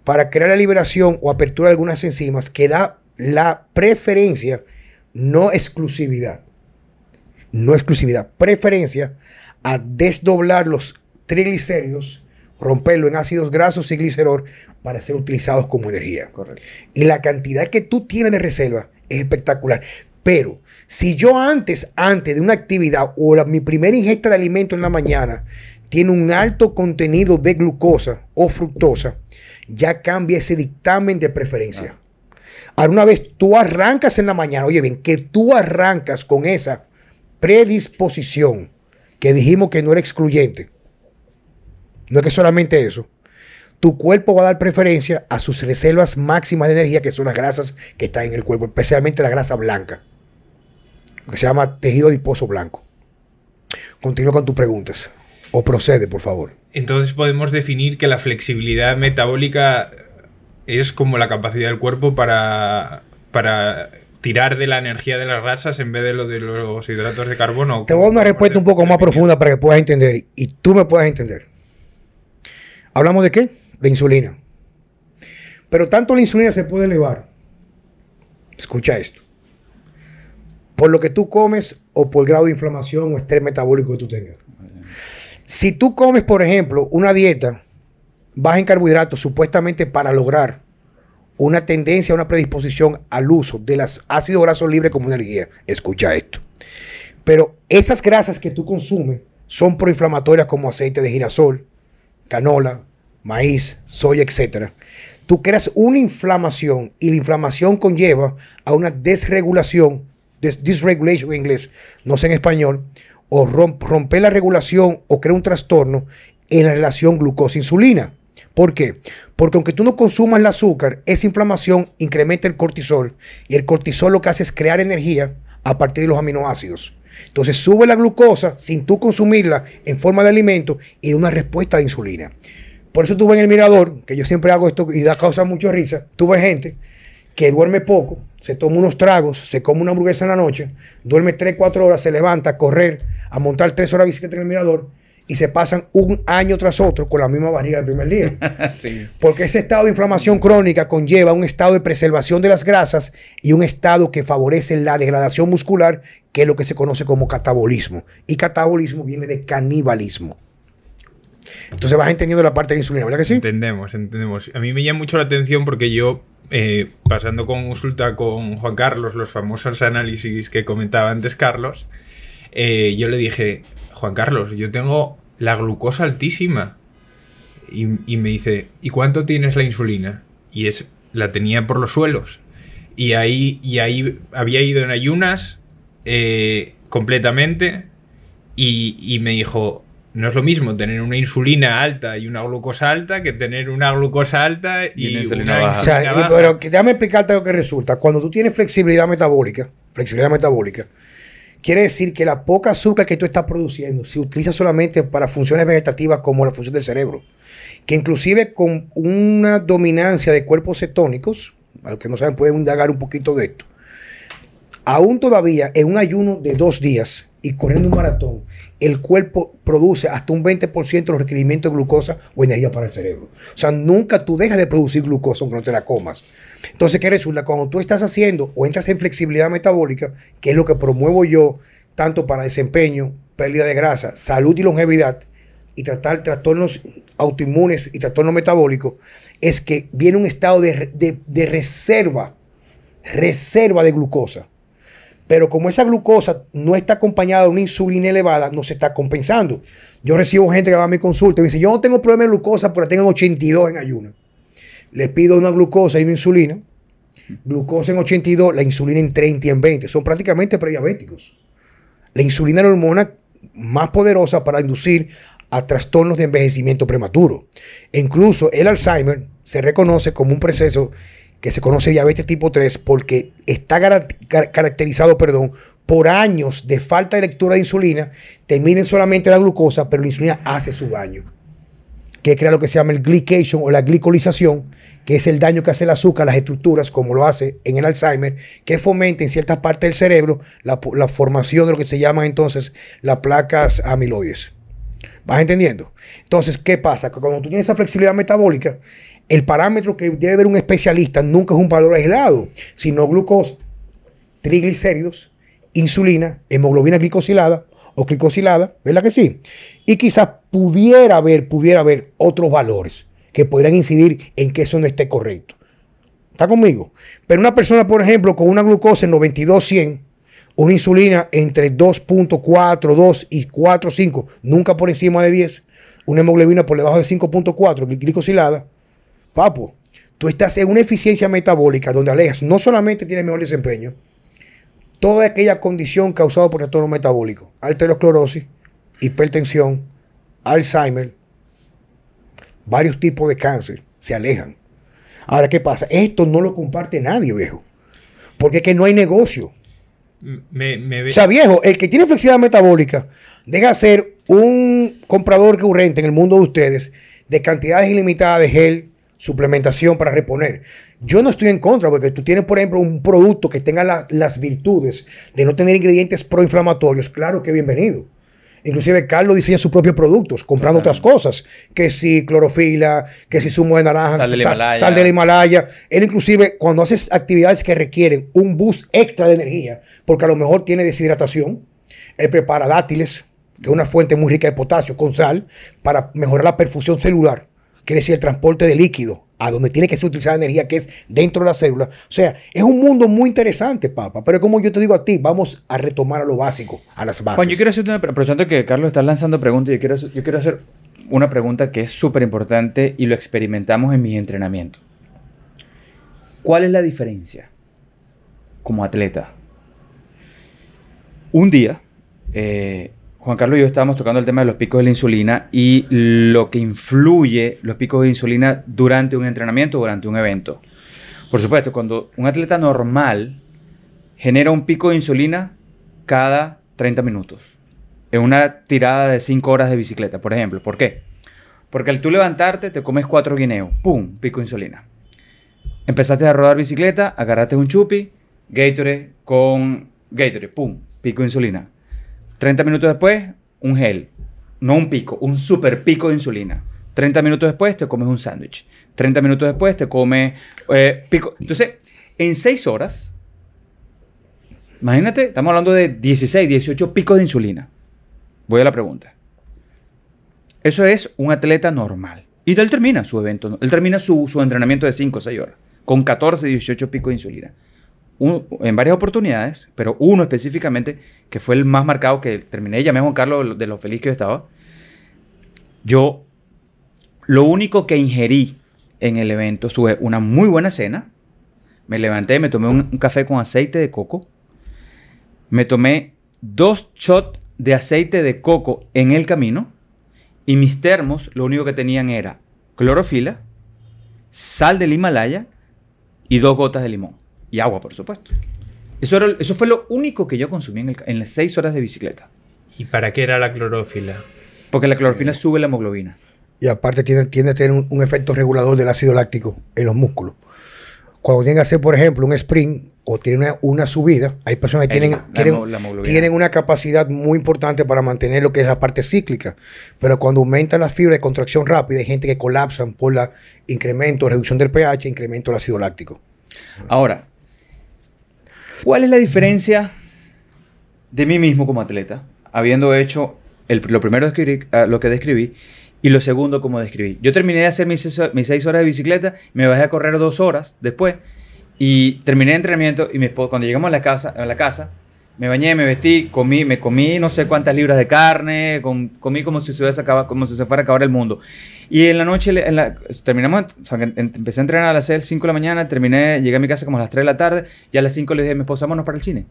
para crear la liberación o apertura de algunas enzimas que da la preferencia, no exclusividad, no exclusividad, preferencia a desdoblar los triglicéridos, romperlo en ácidos grasos y glicerol para ser utilizados como energía. Correcto. Y la cantidad que tú tienes de reserva es espectacular. Pero si yo antes, antes de una actividad o mi primera ingesta de alimento en la mañana tiene un alto contenido de glucosa o fructosa, ya cambia ese dictamen de preferencia. Ahora, una vez tú arrancas en la mañana, oye bien, que tú arrancas con esa predisposición que dijimos que no era excluyente, no es que solamente eso, tu cuerpo va a dar preferencia a sus reservas máximas de energía, que son las grasas que están en el cuerpo, especialmente la grasa blanca, que se llama tejido adiposo blanco. Continúa con tus preguntas. O procede, por favor. Entonces podemos definir que la flexibilidad metabólica es como la capacidad del cuerpo para, para tirar de la energía de las grasas en vez de lo de los hidratos de carbono. Te voy a dar una respuesta un poco más profunda para que puedas entender y tú me puedas entender. ¿Hablamos de qué? De insulina. Pero tanto la insulina se puede elevar. Escucha esto. Por lo que tú comes o por el grado de inflamación o estrés metabólico que tú tengas. Si tú comes, por ejemplo, una dieta baja en carbohidratos supuestamente para lograr una tendencia, una predisposición al uso de los ácidos grasos libres como energía. Escucha esto. Pero esas grasas que tú consumes son proinflamatorias como aceite de girasol, canola, maíz, soya, etc. Tú creas una inflamación y la inflamación conlleva a una desregulación, dysregulation en inglés, no sé en español, o romper la regulación o crea un trastorno en la relación glucosa-insulina. ¿Por qué? Porque aunque tú no consumas el azúcar, esa inflamación incrementa el cortisol y el cortisol lo que hace es crear energía a partir de los aminoácidos. Entonces sube la glucosa sin tú consumirla en forma de alimento y una respuesta de insulina. Por eso tú ves en el mirador, que yo siempre hago esto y da causa mucha risa, tú ves gente que duerme poco, se toma unos tragos, se come una hamburguesa en la noche, duerme 3, 4 horas, se levanta a correr, a montar 3 horas de bicicleta en el mirador y se pasan un año tras otro con la misma barriga del primer día. Porque ese estado de inflamación crónica conlleva un estado de preservación de las grasas y un estado que favorece la degradación muscular, que es lo que se conoce como catabolismo. Y catabolismo viene de canibalismo. Entonces vas entendiendo la parte de la insulina, ¿verdad que sí? Entendemos, entendemos. A mí me llama mucho la atención porque yo, eh, pasando con consulta con Juan Carlos, los famosos análisis que comentaba antes Carlos, eh, yo le dije, Juan Carlos, yo tengo la glucosa altísima. Y, me dice, ¿y cuánto tienes la insulina? Y es, la tenía por los suelos. Y ahí, y ahí había ido en ayunas eh, completamente. Y, me dijo, no es lo mismo tener una insulina alta y una glucosa alta que tener una glucosa alta y, una insulina baja. O sea, pero déjame explicarte lo que resulta. Cuando tú tienes flexibilidad metabólica, flexibilidad metabólica, Quiere decir que la poca azúcar que tú estás produciendo se utiliza solamente para funciones vegetativas como la función del cerebro. Que inclusive con una dominancia de cuerpos cetónicos, a los que no saben pueden indagar un poquito de esto, aún todavía en un ayuno de dos días y corriendo un maratón, el cuerpo produce hasta un 20% de los requerimientos de glucosa o energía para el cerebro. O sea, nunca tú dejas de producir glucosa aunque no te la comas. Entonces, ¿qué resulta? Cuando tú estás haciendo o entras en flexibilidad metabólica, que es lo que promuevo yo, tanto para desempeño, pérdida de grasa, salud y longevidad, y tratar trastornos autoinmunes y trastornos metabólicos, es que viene un estado de, de reserva, reserva de glucosa. Pero como esa glucosa no está acompañada de una insulina elevada, no se está compensando. Yo recibo gente que va a mi consulta y me dice, yo no tengo problema de glucosa, pero tengo 82 en ayuno. Le pido una glucosa y una insulina. Glucosa en 82, la insulina en 30 y en 20. Son prácticamente prediabéticos. La insulina es la hormona más poderosa para inducir a trastornos de envejecimiento prematuro. E incluso el Alzheimer se reconoce como un proceso que se conoce diabetes tipo 3 porque está caracterizado, perdón, por años de falta de lectura de insulina, te miden solamente la glucosa, pero la insulina hace su daño, que crea lo que se llama el glycation o la glicolización, que es el daño que hace el azúcar a las estructuras, como lo hace en el Alzheimer, que fomenta en ciertas partes del cerebro la, formación de lo que se llaman entonces las placas amiloides. ¿Vas entendiendo? Entonces, ¿qué pasa? Que cuando tú tienes esa flexibilidad metabólica, el parámetro que debe ver un especialista nunca es un valor aislado, sino glucosa, triglicéridos, insulina, hemoglobina glicosilada o glicosilada, ¿verdad que sí? Y quizás pudiera haber, pudiera haber otros valores que podrían incidir en que eso no esté correcto. ¿Está conmigo? Pero una persona, por ejemplo, con una glucosa en 92-100, una insulina entre 2.4, 2 y 4.5, nunca por encima de 10, una hemoglobina por debajo de 5.4, glicosilada, papo, tú estás en una eficiencia metabólica donde alejas no solamente tienes mejor desempeño, toda aquella condición causada por trastorno metabólico, arteriosclerosis, hipertensión, Alzheimer, varios tipos de cáncer, se alejan. Ahora, ¿qué pasa? Esto no lo comparte nadie, viejo. Porque es que no hay negocio. O sea, viejo, el que tiene flexibilidad metabólica deja ser un comprador recurrente en el mundo de ustedes de cantidades ilimitadas de gel, suplementación para reponer. Yo no estoy en contra, porque tú tienes, por ejemplo, un producto que tenga las virtudes de no tener ingredientes proinflamatorios, claro que bienvenido. Inclusive Carlos diseña sus propios productos, comprando otras cosas, que si clorofila, que si zumo de naranja, sal, del Himalaya. Él inclusive cuando haces actividades que requieren un boost extra de energía, porque a lo mejor tiene deshidratación, él prepara dátiles, que es una fuente muy rica de potasio, con sal, para mejorar la perfusión celular quiere decir el transporte de líquido a donde tiene que ser utilizada energía, que es dentro de la célula. O sea, es un mundo muy interesante, papá. Pero como yo te digo a ti, vamos a retomar a lo básico, a las bases. Juan, yo quiero hacer una pregunta, que Carlos está lanzando preguntas, yo quiero, yo quiero hacer una pregunta que es súper importante y lo experimentamos en mis entrenamientos. ¿Cuál es la diferencia como atleta? Un día, eh, Juan Carlos y yo estábamos tocando el tema de los picos de la insulina y lo que influye los picos de insulina durante un entrenamiento, durante un evento. Por supuesto, cuando un atleta normal genera un pico de insulina cada 30 minutos, en una tirada de 5 horas de bicicleta, por ejemplo. ¿Por qué? Porque al tú levantarte te comes 4 guineos, ¡pum! Pico de insulina. Empezaste a rodar bicicleta, agarraste un chupi, Gatorade con Gatorade, pum, pico de insulina. 30 minutos después, un gel. No un pico, un super pico de insulina. 30 minutos después te comes un sándwich. 30 minutos después te comes eh, pico. Entonces, en 6 horas, imagínate, estamos hablando de 16, 18 picos de insulina. Voy a la pregunta. Eso es un atleta normal. Y él termina su evento, él termina su, su entrenamiento de 5 o 6 horas, con 14, 18 picos de insulina. En varias oportunidades, pero uno específicamente, que fue el más marcado, que terminé, llamé a Juan Carlos de lo feliz que yo estaba. Yo, lo único que ingerí en el evento fue una muy buena cena. Me levanté, me tomé un, un café con aceite de coco. Me tomé dos shots de aceite de coco en el camino y mis termos lo único que tenían era clorofila, sal del Himalaya y dos gotas de limón. Y agua, por supuesto. Eso, era, eso fue lo único que yo consumí en, el- en las seis horas de bicicleta. ¿Y para qué era la clorofila? Porque la clorofila sube la hemoglobina. Y aparte tiene, tiende a tener un, un efecto regulador del ácido láctico en los músculos. Cuando tienen que hacer, por ejemplo, un sprint o tienen una, una subida, hay personas que tienen, la tienen una capacidad muy importante para mantener lo que es la parte cíclica. Pero cuando aumenta la fibra de contracción rápida, hay gente que colapsan por la incremento, reducción del pH, incremento del ácido láctico. Ahora, ¿cuál es la diferencia de mí mismo como atleta, habiendo hecho lo primero describí- ah, lo que describí y lo segundo como describí? Yo terminé de hacer mis, seis- mis seis horas de bicicleta, me bajé a correr dos horas después y terminé el entrenamiento y mi esposa, cuando llegamos a la casa, a la casa me bañé, me vestí, comí, me comí no sé cuántas libras de carne, com- comí como si se como si se fuera a acabar el mundo. Y en la noche, en la- terminamos, o sea, empecé a entrenar a las 5 de la mañana, terminé, llegué a mi casa como a las 3 de la tarde, y a las 5 le dije a mi esposa, vámonos para el cine.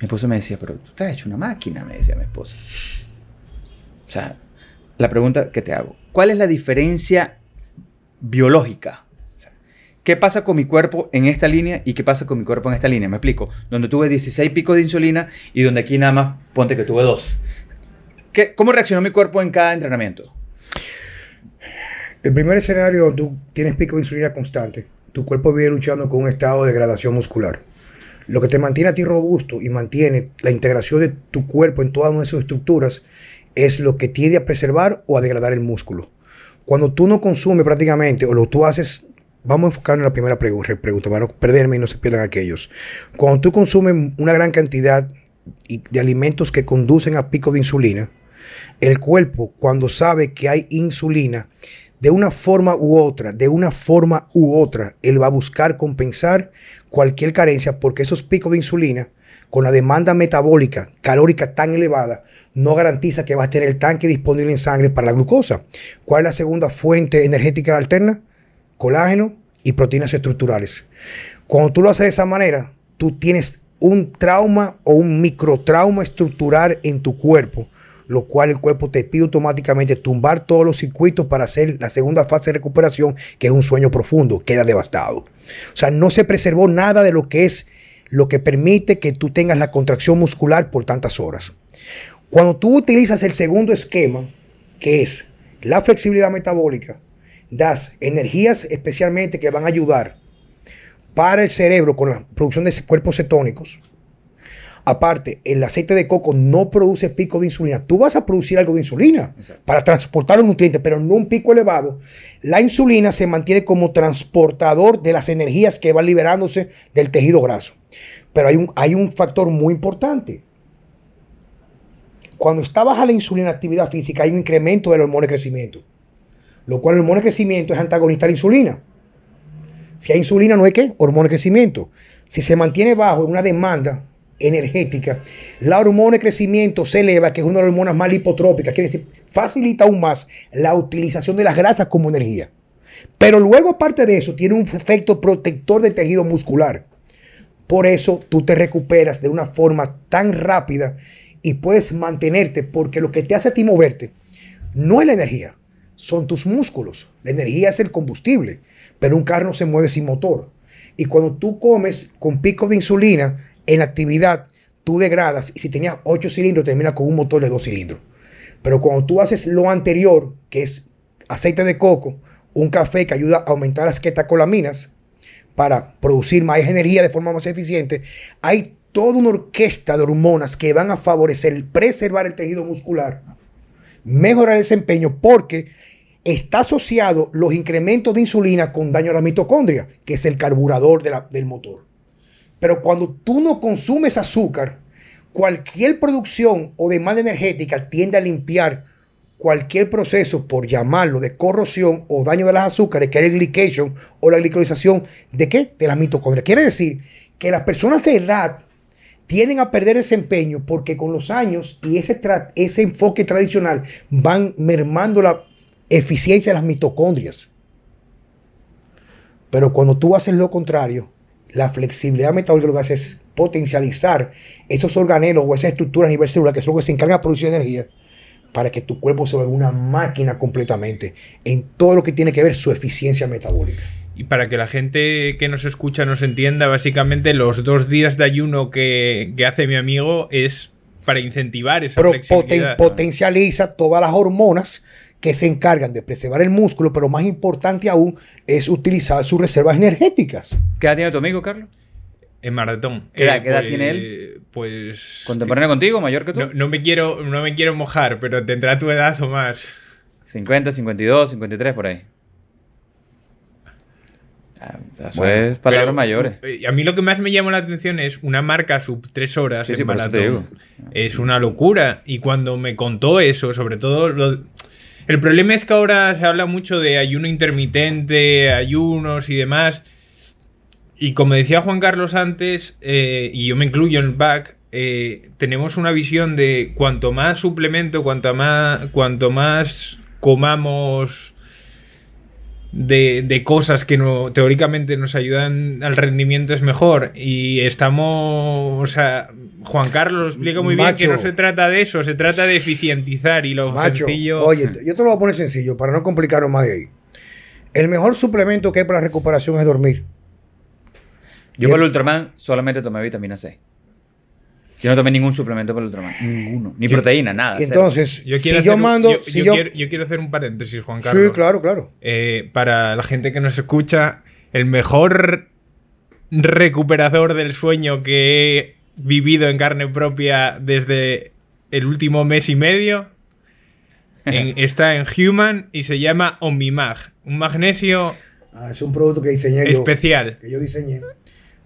Mi esposa me decía, pero tú estás hecho una máquina, me decía mi esposa. O sea, la pregunta que te hago, ¿cuál es la diferencia biológica? ¿Qué pasa con mi cuerpo en esta línea y qué pasa con mi cuerpo en esta línea? Me explico. Donde tuve 16 picos de insulina y donde aquí nada más ponte que tuve dos. ¿Qué, ¿Cómo reaccionó mi cuerpo en cada entrenamiento? El primer escenario, tú tienes pico de insulina constante. Tu cuerpo vive luchando con un estado de degradación muscular. Lo que te mantiene a ti robusto y mantiene la integración de tu cuerpo en todas nuestras estructuras es lo que tiende a preservar o a degradar el músculo. Cuando tú no consumes prácticamente o lo tú haces, vamos a enfocarnos en la primera pregu- pregunta para no perderme y no se pierdan aquellos. Cuando tú consumes una gran cantidad de alimentos que conducen a pico de insulina, el cuerpo cuando sabe que hay insulina, de una forma u otra, de una forma u otra, él va a buscar compensar cualquier carencia porque esos picos de insulina, con la demanda metabólica calórica tan elevada, no garantiza que vas a tener el tanque disponible en sangre para la glucosa. ¿Cuál es la segunda fuente energética alterna? Colágeno y proteínas estructurales. Cuando tú lo haces de esa manera, tú tienes un trauma o un microtrauma estructural en tu cuerpo lo cual el cuerpo te pide automáticamente tumbar todos los circuitos para hacer la segunda fase de recuperación, que es un sueño profundo, queda devastado. O sea, no se preservó nada de lo que es lo que permite que tú tengas la contracción muscular por tantas horas. Cuando tú utilizas el segundo esquema, que es la flexibilidad metabólica, das energías especialmente que van a ayudar para el cerebro con la producción de cuerpos cetónicos, Aparte, el aceite de coco no produce pico de insulina. Tú vas a producir algo de insulina Exacto. para transportar los nutrientes, pero no un pico elevado. La insulina se mantiene como transportador de las energías que van liberándose del tejido graso. Pero hay un, hay un factor muy importante. Cuando está baja la insulina actividad física, hay un incremento del hormona de crecimiento. Lo cual el hormona de crecimiento es antagonista a la insulina. Si hay insulina, no hay qué? Hormona de crecimiento. Si se mantiene bajo en una demanda energética, la hormona de crecimiento se eleva, que es una de las hormonas más lipotrópicas, quiere decir, facilita aún más la utilización de las grasas como energía. Pero luego, aparte de eso, tiene un efecto protector del tejido muscular. Por eso tú te recuperas de una forma tan rápida y puedes mantenerte, porque lo que te hace a ti moverte no es la energía, son tus músculos. La energía es el combustible, pero un carro no se mueve sin motor. Y cuando tú comes con pico de insulina, en actividad tú degradas y si tenías 8 cilindros termina con un motor de 2 cilindros. Pero cuando tú haces lo anterior, que es aceite de coco un café que ayuda a aumentar las quetacolaminas para producir más energía de forma más eficiente, hay toda una orquesta de hormonas que van a favorecer, preservar el tejido muscular, mejorar el desempeño, porque está asociado los incrementos de insulina con daño a la mitocondria, que es el carburador del motor. Pero cuando tú no consumes azúcar, cualquier producción o demanda energética tiende a limpiar cualquier proceso, por llamarlo, de corrosión o daño de las azúcares, que es el glycation o la glicolización, ¿de qué? De la mitocondria. Quiere decir que las personas de edad tienden a perder desempeño porque con los años y ese, ese enfoque tradicional van mermando la eficiencia de las mitocondrias. Pero cuando tú haces lo contrario, la flexibilidad metabólica lo que hace es potencializar esos organelos o esas estructuras a nivel celular que son los que se encargan de producir energía para que tu cuerpo se vuelva una máquina completamente en todo lo que tiene que ver su eficiencia metabólica. Y para que la gente que nos escucha nos entienda, básicamente los dos días de ayuno que, hace mi amigo es para incentivar esa flexibilidad. potencializa todas las hormonas que se encargan de preservar el músculo, pero más importante aún es utilizar sus reservas energéticas. ¿Qué edad tiene tu amigo, Carlos? En maratón. ¿Qué, edad, eh, tiene él? Pues. ¿Contemporáneo contigo? ¿Mayor que tú? No, me quiero, no me quiero mojar, pero tendrá tu edad o más. 50, 52, 53, por ahí. Eso es palabras mayores. Eh, a mí lo que más me llamó la atención es una marca sub 3 horas en maratón. Es una locura. Y cuando me contó eso, sobre todo. El problema es que ahora se habla mucho de ayuno intermitente, ayunos y demás. Y como decía Juan Carlos antes, eh, y yo me incluyo en el back, eh, tenemos una visión de cuanto más suplemento, cuanto más, cuanto más comamos de, cosas que no, teóricamente nos ayudan al rendimiento es mejor. Y estamos. O sea, Juan Carlos explica muy bien que no se trata de eso, se trata de eficientizar y lo sencillo. Oye, yo te lo voy a poner sencillo para no complicarlo más de ahí. El mejor suplemento que hay para la recuperación es dormir. Yo para el Ultraman solamente tomé vitamina C. Yo no tomé ningún suplemento para el Ultraman. Ninguno. Ni proteína, nada. Entonces, yo si yo mando. Yo, quiero, hacer un paréntesis, Juan Carlos. Sí, claro, claro. Eh, para la gente que nos escucha, el mejor recuperador del sueño que he vivido en carne propia desde el último mes y medio está en Human y se llama Omimag. Un magnesio. Ah, es un producto que diseñé especial. que yo diseñé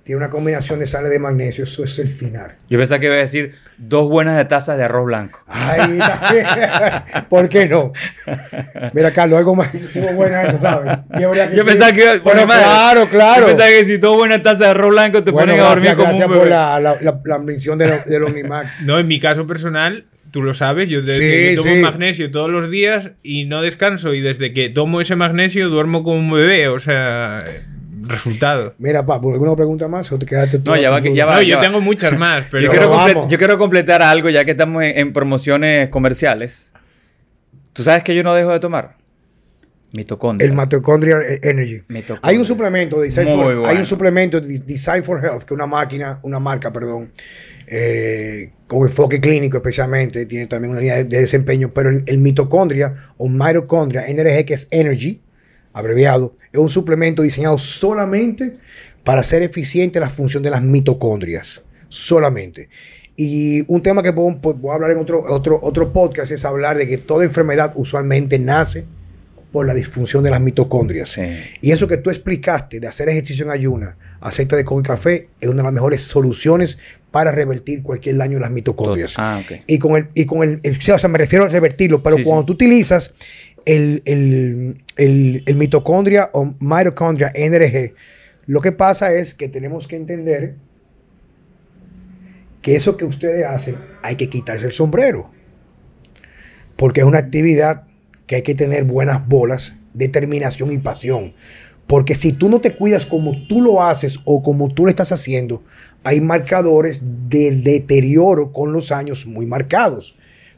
tiene una combinación de sales de magnesio, eso es el final. Yo pensaba que iba a decir dos buenas de tazas de arroz blanco. Ay, ¿por qué no? Mira, Carlos, algo más tuvo buena esa, ¿sabes? Yo pensaba que iba, bueno, claro, claro. Yo pensaba que si dos buenas tazas de arroz blanco te ponen a dormir como un bebé. por la, la, la, mención de, de los No, en mi caso personal, tú lo sabes, yo, tomo magnesio todos los días y no descanso y desde que tomo ese magnesio duermo como un bebé, o sea resultado. Mira, pa, ¿alguna pregunta más o te quedaste No, ya va, que, ya va, no, yo tengo muchas más, pero... yo, quiero completar algo ya que estamos en, promociones comerciales. ¿Tú sabes que yo no dejo de tomar? Mitocondria. El Mitochondrial Energy. Hay un suplemento de Design for, hay un suplemento de Design for Health, que es una máquina, una marca, perdón, eh, con enfoque clínico especialmente, tiene también una línea de, desempeño, pero el, el mitocondria o mitocondria, NRG, que es Energy, abreviado, es un suplemento diseñado solamente para hacer eficiente la función de las mitocondrias. Solamente. Y un tema que puedo, pues, voy a hablar en otro, otro, otro podcast es hablar de que toda enfermedad usualmente nace por la disfunción de las mitocondrias. Y eso que tú explicaste de hacer ejercicio en ayuna, aceite de coco y café, es una de las mejores soluciones para revertir cualquier daño de las mitocondrias. Ah, y con el, y con el, o sea, me refiero a revertirlo, pero cuando tú utilizas el, mitocondria o mitocondria NRG, lo que pasa es que tenemos que entender que eso que ustedes hacen hay que quitarse el sombrero. Porque es una actividad que hay que tener buenas bolas, determinación y pasión. Porque si tú no te cuidas como tú lo haces o como tú lo estás haciendo, hay marcadores de deterioro con los años muy marcados.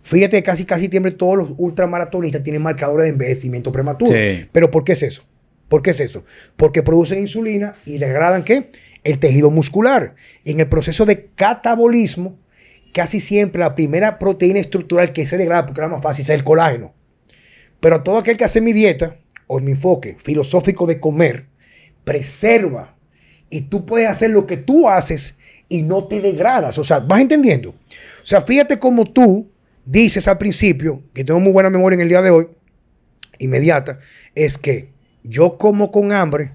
Fíjate, casi casi siempre todos los ultramaratonistas tienen marcadores de envejecimiento prematuro. Pero ¿por qué es eso? ¿Por qué es eso? Porque producen insulina y degradan qué? El tejido muscular. en el proceso de catabolismo, casi siempre la primera proteína estructural que se degrada, porque es la más fácil, es el colágeno. Pero todo aquel que hace mi dieta o mi enfoque filosófico de comer preserva y tú puedes hacer lo que tú haces y no te degradas. O sea, vas entendiendo. O sea, fíjate cómo tú dices al principio, que tengo muy buena memoria en el día de hoy, inmediata, es que yo como con hambre,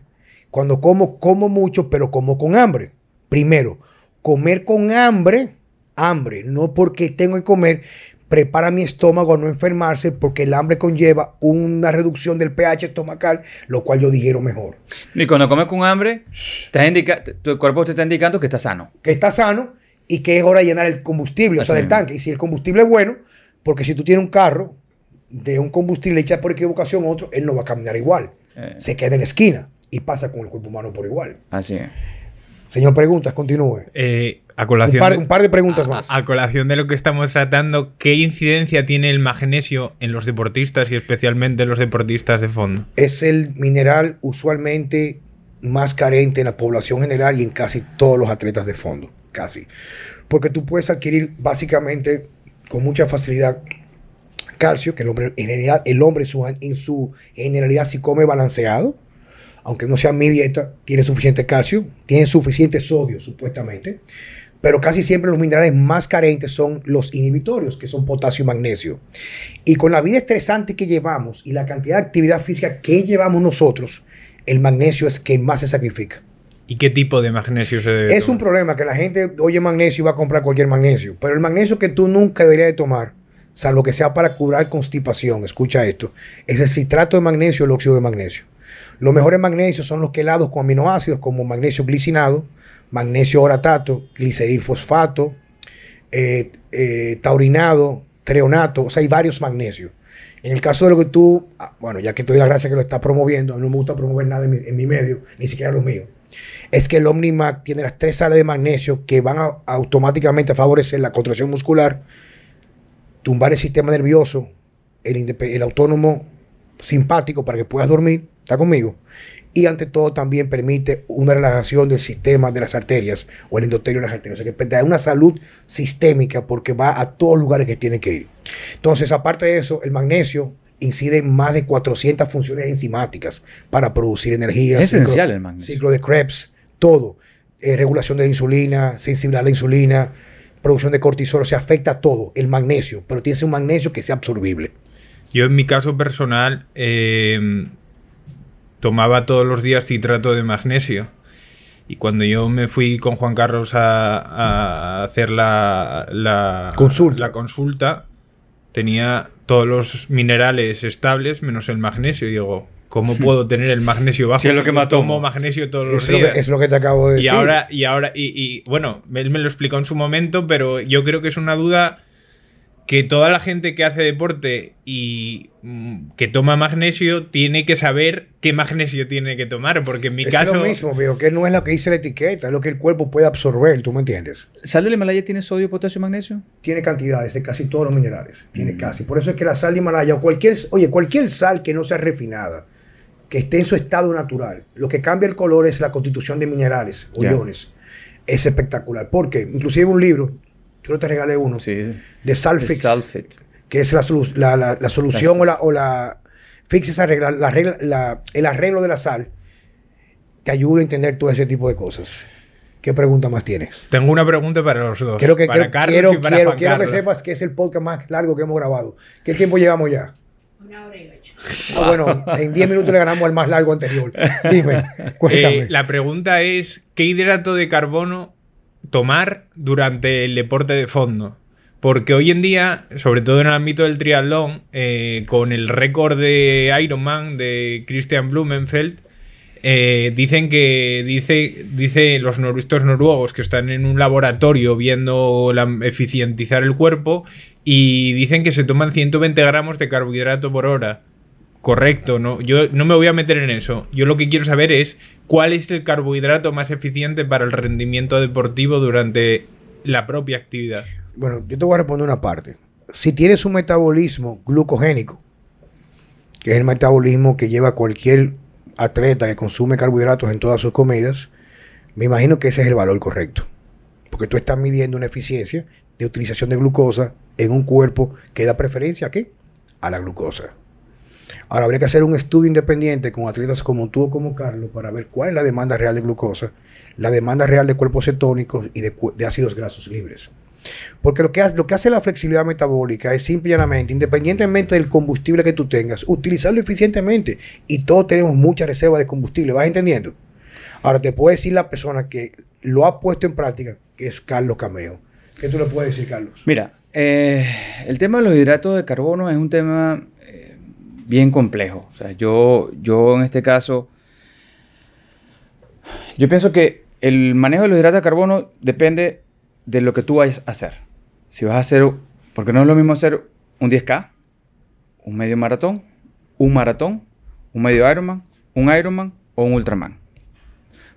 cuando como, como mucho, pero como con hambre. Primero, comer con hambre, hambre, no porque tengo que comer, prepara mi estómago a no enfermarse porque el hambre conlleva una reducción del pH estomacal, lo cual yo digiero mejor. Y cuando comes con hambre, tu cuerpo te está indicando que está sano. Que está sano y que es hora de llenar el combustible, o sea, del tanque. Y si el combustible es bueno, porque si tú tienes un carro de un combustible echado por equivocación a otro, él no va a caminar igual. Eh. Se queda en la esquina y pasa con el cuerpo humano por igual. Así es. Señor, preguntas, continúe. Eh, a colación un, par, de preguntas más. A, colación de lo que estamos tratando, ¿qué incidencia tiene el magnesio en los deportistas y especialmente en los deportistas de fondo? Es el mineral usualmente más carente en la población general y en casi todos los atletas de fondo, casi. Porque tú puedes adquirir básicamente con mucha facilidad calcio, que el hombre en realidad, el hombre en su generalidad si come balanceado, aunque no sea mi dieta, tiene suficiente calcio, tiene suficiente sodio supuestamente, pero casi siempre los minerales más carentes son los inhibitorios, que son potasio y magnesio. Y con la vida estresante que llevamos y la cantidad de actividad física que llevamos nosotros, el magnesio es quien más se sacrifica. ¿Y qué tipo de magnesio se debe Es un problema que la gente oye magnesio y va a comprar cualquier magnesio, pero el magnesio que tú nunca deberías de tomar, salvo que sea para curar constipación, escucha esto, es el citrato de magnesio o el óxido de magnesio. Los mejores magnesios son los quelados con aminoácidos como magnesio glicinado, magnesio oratato, gliceril fosfato, eh, eh, taurinado, treonato, o sea, hay varios magnesios. En el caso de lo que tú, ah, bueno, ya que te doy la gracia que lo estás promoviendo, a mí no me gusta promover nada en mi, medio, ni siquiera los míos, es que el Omnimac tiene las tres sales de magnesio que van a, automáticamente a favorecer la contracción muscular, tumbar el sistema nervioso, el, el autónomo simpático para que puedas dormir, ¿está conmigo? y ante todo también permite una relajación del sistema de las arterias o el endotelio de las arterias. O sea que da una salud sistémica porque va a todos los lugares que tiene que ir. Entonces, aparte de eso, el magnesio incide en más de 400 funciones enzimáticas para producir energía. Es esencial el magnesio. Ciclo de Krebs, todo. Eh, regulación de la insulina, sensibilidad a la insulina, producción de cortisol, o sea, afecta a todo el magnesio, pero tiene que ser un magnesio que sea absorbible. Yo en mi caso personal, eh, tomaba todos los días citrato de magnesio. Y cuando yo me fui con Juan Carlos a, hacer la, la, consulta. la consulta, tenía todos los minerales estables menos el magnesio. Y digo, ¿cómo puedo tener el magnesio bajo? Si es lo que me tomo magnesio todos los días. es lo que te acabo de decir. Y ahora, y ahora, y, bueno, él me lo explicó en su momento, pero yo creo que es una duda que toda la gente que hace deporte y mm, que toma magnesio tiene que saber qué magnesio tiene que tomar, porque en mi caso... Es lo mismo, veo que no es lo que dice la etiqueta, es lo que el cuerpo puede absorber, ¿tú me entiendes? ¿Sal del Himalaya tiene sodio, potasio y magnesio? Tiene cantidades de casi todos los minerales, tiene mm. casi. Por eso es que la sal de Himalaya o cualquier, oye, cualquier sal que no sea refinada, que esté en su estado natural, lo que cambia el color es la constitución de minerales o iones. Es espectacular, porque inclusive un libro, yo te regalé uno. De Salfix. Que es la, solución o la, o la fix arregla, la regla, el arreglo de la sal. Te ayuda a entender todo ese tipo de cosas. ¿Qué pregunta más tienes? Tengo una pregunta para los dos. Quiero que, para quiero, quiero, quiero que sepas que es el podcast más largo que hemos grabado. ¿Qué tiempo llevamos ya? Una hora y ocho. Ah, bueno, en 10 minutos le ganamos al más largo anterior. Dime, cuéntame. Eh, la pregunta es: ¿qué hidrato de carbono tomar durante el deporte de fondo. Porque hoy en día, sobre todo en el ámbito del triatlón, eh, con el récord de Ironman de Christian Blumenfeld, eh, dicen que dice, dice los estos noruegos que están en un laboratorio viendo la, eficientizar el cuerpo y dicen que se toman 120 gramos de carbohidrato por hora correcto, no, yo no me voy a meter en eso. Yo lo que quiero saber es cuál es el carbohidrato más eficiente para el rendimiento deportivo durante la propia actividad. Bueno, yo te voy a responder una parte. Si tienes un metabolismo glucogénico, que es el metabolismo que lleva cualquier atleta que consume carbohidratos en todas sus comidas, me imagino que ese es el valor correcto. Porque tú estás midiendo una eficiencia de utilización de glucosa en un cuerpo que da preferencia a qué? A la glucosa. Ahora habría que hacer un estudio independiente con atletas como tú o como Carlos para ver cuál es la demanda real de glucosa, la demanda real de cuerpos cetónicos y de, ácidos grasos libres. Porque lo que, hace, lo que hace la flexibilidad metabólica es simple y llanamente, independientemente del combustible que tú tengas, utilizarlo eficientemente. Y todos tenemos mucha reserva de combustible, ¿vas entendiendo? Ahora te puede decir la persona que lo ha puesto en práctica, que es Carlos Cameo. ¿Qué tú le puedes decir, Carlos? Mira, eh, el tema de los hidratos de carbono es un tema bien complejo. O sea, yo, yo en este caso, yo pienso que el manejo de los hidratos de carbono depende de lo que tú vayas a hacer. Si vas a hacer, porque no es lo mismo hacer un 10K, un medio maratón, un maratón, un medio Ironman, un Ironman o un Ultraman.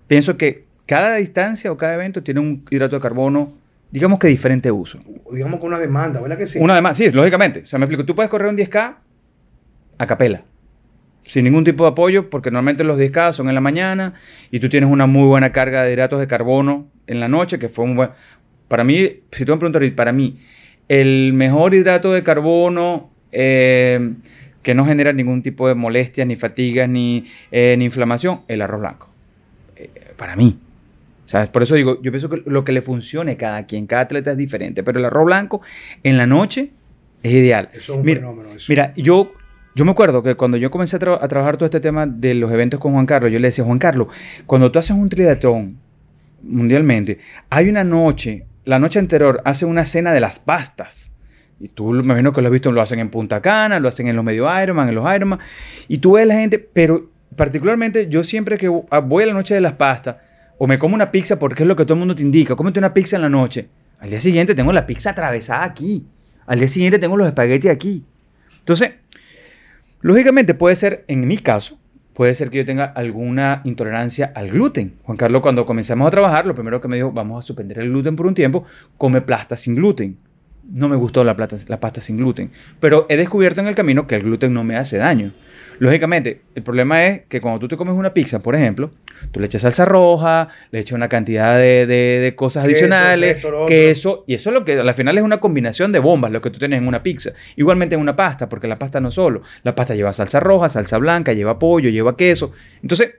Pienso que cada distancia o cada evento tiene un hidrato de carbono, digamos que diferente uso. Digamos con una demanda, ¿verdad que sí? Una demanda, sí, lógicamente. O sea, me explico, tú puedes correr un 10K a capela, sin ningún tipo de apoyo, porque normalmente los 10K son en la mañana y tú tienes una muy buena carga de hidratos de carbono en la noche, que fue un buen... Para mí, si tú me preguntas, para mí, el mejor hidrato de carbono eh, que no genera ningún tipo de molestias, ni fatigas, ni, eh, ni inflamación, el arroz blanco. Eh, para mí. ¿Sabes? Por eso digo, yo pienso que lo que le funcione a cada quien, cada atleta es diferente, pero el arroz blanco en la noche es ideal. Eso es un mira, fenómeno. Eso. Mira, yo, yo me acuerdo que cuando yo comencé a, tra trabajar todo este tema de los eventos con Juan Carlos, yo le decía, Juan Carlos, cuando tú haces un triatlón mundialmente, hay una noche, la noche anterior, hace una cena de las pastas. Y tú me imagino que lo has visto, lo hacen en Punta Cana, lo hacen en los medio Ironman, en los Ironman. Y tú ves la gente, pero particularmente yo siempre que voy a la noche de las pastas, o me como una pizza porque es lo que todo el mundo te indica, cómete una pizza en la noche. Al día siguiente tengo la pizza atravesada aquí. Al día siguiente tengo los espaguetis aquí. Entonces, lógicamente puede ser, en mi caso, puede ser que yo tenga alguna intolerancia al gluten. Juan Carlos, cuando comenzamos a trabajar, lo primero que me dijo, vamos a suspender el gluten por un tiempo, come plasta sin gluten. No me gustó la pasta sin gluten, pero he descubierto en el camino que el gluten no me hace daño. Lógicamente, el problema es que cuando tú te comes una pizza, por ejemplo, tú le echas salsa roja, le echas una cantidad de, de, de cosas adicionales, queso, queso, y eso es lo que al final es una combinación de bombas, lo que tú tienes en una pizza. Igualmente en una pasta, porque la pasta no solo, la pasta lleva salsa roja, salsa blanca, lleva pollo, lleva queso. Entonces,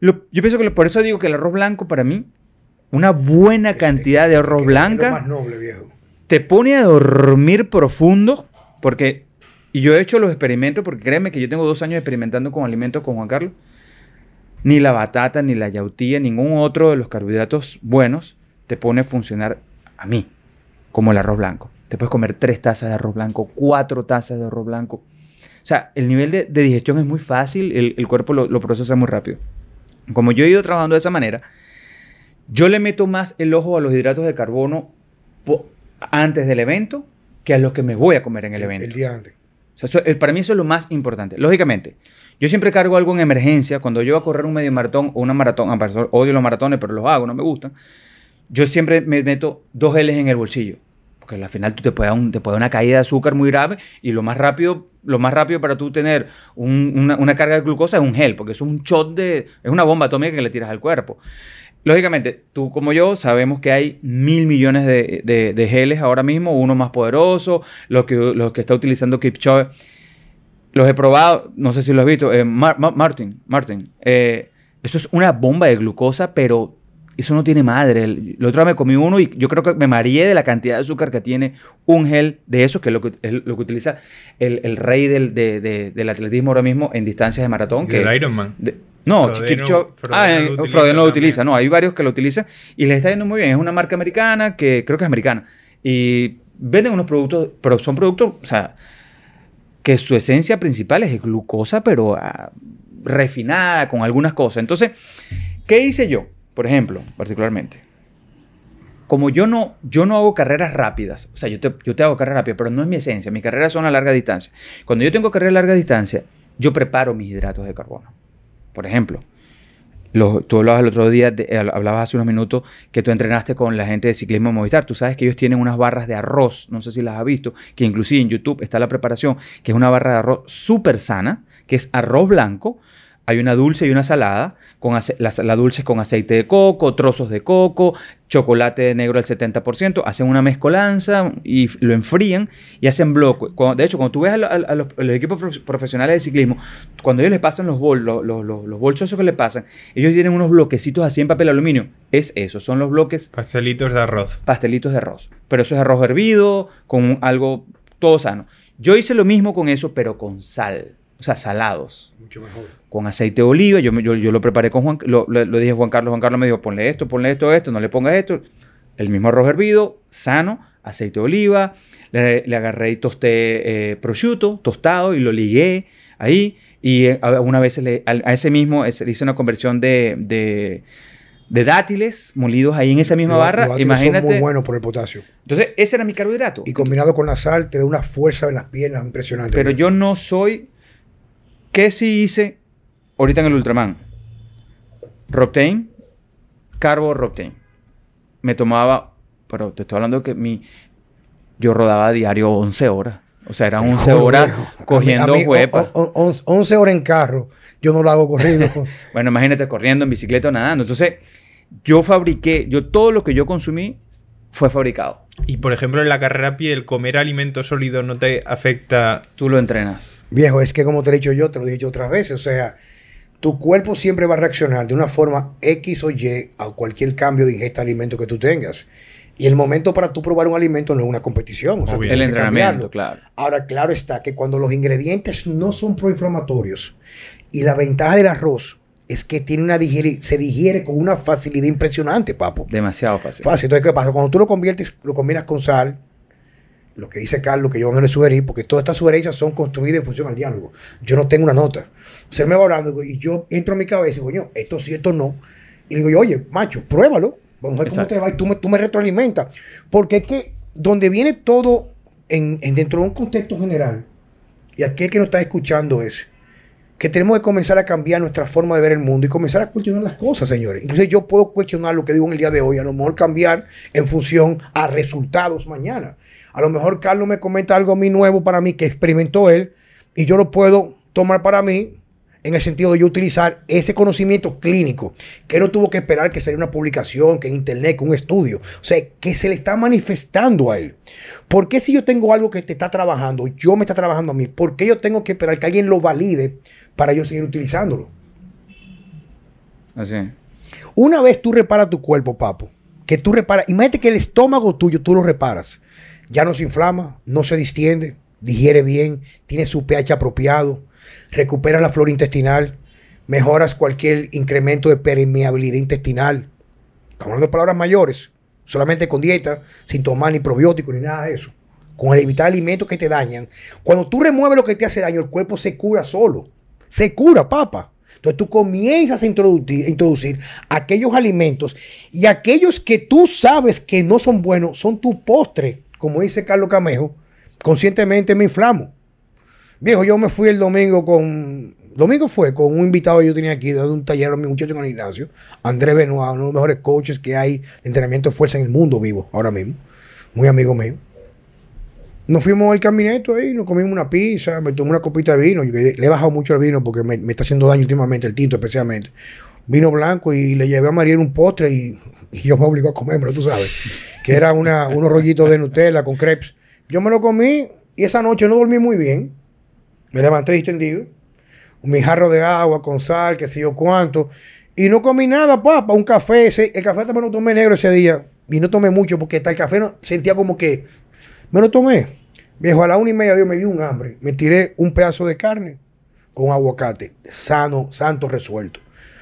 lo, yo pienso que por eso digo que el arroz blanco para mí, una buena cantidad de arroz blanca, noble, te pone a dormir profundo, porque y yo he hecho los experimentos, porque créeme que yo tengo dos años experimentando con alimentos con Juan Carlos. Ni la batata, ni la yautía, ningún otro de los carbohidratos buenos te pone a funcionar a mí, como el arroz blanco. Te puedes comer tres tazas de arroz blanco, cuatro tazas de arroz blanco. O sea, el nivel de, de digestión es muy fácil, el, el cuerpo lo, lo, procesa muy rápido. Como yo he ido trabajando de esa manera, yo le meto más el ojo a los hidratos de carbono antes del evento que a los que me voy a comer en el, el evento. El día antes. O para mí eso es lo más importante. Lógicamente, yo siempre cargo algo en emergencia. Cuando yo voy a correr un medio maratón o una maratón, odio los maratones, pero los hago, no me gustan. Yo siempre me meto dos geles en el bolsillo. Porque al final tú te puede, dar un, te puede una caída de azúcar muy grave y lo más rápido, lo más rápido para tú tener un, una, una, carga de glucosa es un gel, porque es un shot de... es una bomba atómica que le tiras al cuerpo. Lógicamente, tú como yo sabemos que hay mil millones de, de, de geles ahora mismo, uno más poderoso, lo que, que está utilizando Kipchoge. Los he probado, no sé si lo has visto, eh, Mar Mar Martin, Martin eh, eso es una bomba de glucosa, pero eso no tiene madre. El, el otro día me comí uno y yo creo que me mareé de la cantidad de azúcar que tiene un gel de eso, que es lo que, es lo que utiliza el, el rey del, de, de, del, atletismo ahora mismo en distancias de maratón. ¿Y que, el Ironman. De, no, Kipchoge. Ah, Frodeno lo utiliza. No, hay varios que lo utilizan y les está yendo muy bien. Es una marca americana que creo que es americana. Y venden unos productos, pero son productos, o sea, que su esencia principal es glucosa, pero uh, refinada con algunas cosas. Entonces, ¿qué hice yo? Por ejemplo, particularmente. Como yo no, yo no hago carreras rápidas, o sea, yo te, yo te hago carreras rápidas, pero no es mi esencia. Mis carreras son a larga distancia. Cuando yo tengo carreras a larga distancia, yo preparo mis hidratos de carbono. Por ejemplo, lo, tú hablabas el otro día, de, hablabas hace unos minutos que tú entrenaste con la gente de ciclismo Movistar. Tú sabes que ellos tienen unas barras de arroz, no sé si las has visto, que inclusive en YouTube está la preparación, que es una barra de arroz súper sana, que es arroz blanco, Hay una dulce y una salada. Con la, la dulce es con aceite de coco, trozos de coco, chocolate negro al 70%. Hacen una mezcolanza y lo enfrían y hacen bloques. Cuando- De hecho, cuando tú ves a, lo- a- a los, a los equipos prof- profesionales de ciclismo, cuando ellos les pasan los, bol, los, los, los- los bolsos que les pasan, ellos tienen unos bloquecitos así en papel aluminio. Es eso, son los bloques Pastelitos de arroz. pastelitos de arroz. Pero eso es arroz hervido, con un- algo todo sano. Yo hice lo mismo con eso, pero con sal. O sea, salados. Mucho mejor. Con aceite de oliva. Yo, yo, yo lo preparé con Juan... Lo, lo- lo dije a Juan Carlos. Juan Carlos me dijo, ponle esto, ponle esto, esto. No le pongas esto. El mismo arroz hervido, sano, aceite de oliva. Le, le agarré y tosté eh, prosciutto, tostado, y lo ligué ahí. Y eh, a- una vez le- a, a ese mismo le hice una conversión de, de, de dátiles molidos ahí en esa misma Los- barra. los Imagínate. Son muy buenos por el potasio. Entonces, ese era mi carbohidrato. Y combinado con la sal, te da una fuerza en las piernas impresionante. Pero yo no soy. ¿Qué sí hice ahorita en el Ultraman? Roctane, Carbo Roctane. Me tomaba. Pero te estoy hablando que mi. Yo rodaba a diario 11 horas. O sea, eran 11 Joder, horas cogiendo huepas. on- on- on- 11 horas en carro. Yo no lo hago corrido. Bueno, imagínate corriendo en bicicleta o nadando. Entonces, yo fabriqué. Yo todo lo que yo consumí fue fabricado. Y por ejemplo, en la carrera a pie, el comer alimento sólido no te afecta. Tú lo entrenas. Viejo, es que como te he dicho yo, te lo he dicho otras veces. O sea, tu cuerpo siempre va a reaccionar de una forma X o Y a cualquier cambio de ingesta de alimento que tú tengas. Y el momento para tú probar un alimento no es una competición. O sea. El tienes que entrenamiento, cambiarlo. claro. Ahora, claro está que cuando los ingredientes no son proinflamatorios y la ventaja del arroz es que tiene una digiere- se digiere con una facilidad impresionante, papo. Demasiado fácil. Fácil. Entonces, ¿qué pasa? Cuando tú lo conviertes, lo combinas con sal, lo que dice Carlos, que yo no le sugerí, porque todas estas sugerencias son construidas en función al diálogo. Yo no tengo una nota. Él me va hablando y yo entro en mi cabeza y digo, coño, esto sí, esto no. Y le digo, yo, oye, macho, pruébalo. Vamos a ver Exacto. cómo te va. Y tú me, tú me retroalimentas. Porque es que donde viene todo en, en- dentro de un contexto general, y aquel que nos está escuchando es que tenemos que comenzar a cambiar nuestra forma de ver el mundo y comenzar a cuestionar las cosas, señores. Incluso yo puedo cuestionar lo que digo en el día de hoy, a lo mejor cambiar en función a resultados mañana. A lo mejor Carlos me comenta algo a mí nuevo para mí que experimentó él y yo lo puedo tomar para mí en el sentido de yo utilizar ese conocimiento clínico, que no tuvo que esperar que saliera una publicación, que en internet, que un estudio. O sea, que se le está manifestando a él. ¿Por qué si yo tengo algo que te está trabajando, yo me está trabajando a mí, por qué yo tengo que esperar que alguien lo valide para yo seguir utilizándolo? Así. Una vez tú reparas tu cuerpo, papo, que tú reparas, imagínate que el estómago tuyo tú lo reparas, ya no se inflama, no se distiende, digiere bien, tiene su pH apropiado, recuperas la flora intestinal, mejoras cualquier incremento de permeabilidad intestinal. Estamos hablando de palabras mayores, solamente con dieta, sin tomar ni probióticos ni nada de eso. Con el evitar alimentos que te dañan. Cuando tú remueves lo que te hace daño, el cuerpo se cura solo. Se cura, papa. Entonces tú comienzas a introducir, a introducir aquellos alimentos y aquellos que tú sabes que no son buenos son tu postre. Como dice Carlos Camejo, conscientemente me inflamo. Viejo, yo me fui el domingo con. Domingo fue con un invitado que yo tenía aquí, dando un taller mi muchacho el gimnasio, Andrés Benoit, uno de los mejores coaches que hay de entrenamiento de fuerza en el mundo vivo ahora mismo. Muy amigo mío. Nos fuimos al caminete ahí, nos comimos una pizza, me tomé una copita de vino. Le he bajado mucho el vino porque me, está haciendo daño últimamente, el tinto especialmente. Vino blanco y le llevé a Mariel un postre y, yo me obligó a comérmelo, tú sabes. Que era unos rollitos de Nutella con crepes. Yo me lo comí y esa noche no dormí muy bien. Me levanté distendido. Mi jarro de agua con sal, qué sé yo cuánto. Y no comí nada, papá. Un café. Ese, el café también lo tomé negro ese día. Y no tomé mucho porque hasta el café no, sentía como que... Me lo tomé. Viejo, a la una y media Dios me dio un hambre. Me tiré un pedazo de carne con aguacate. Sano, santo, resuelto.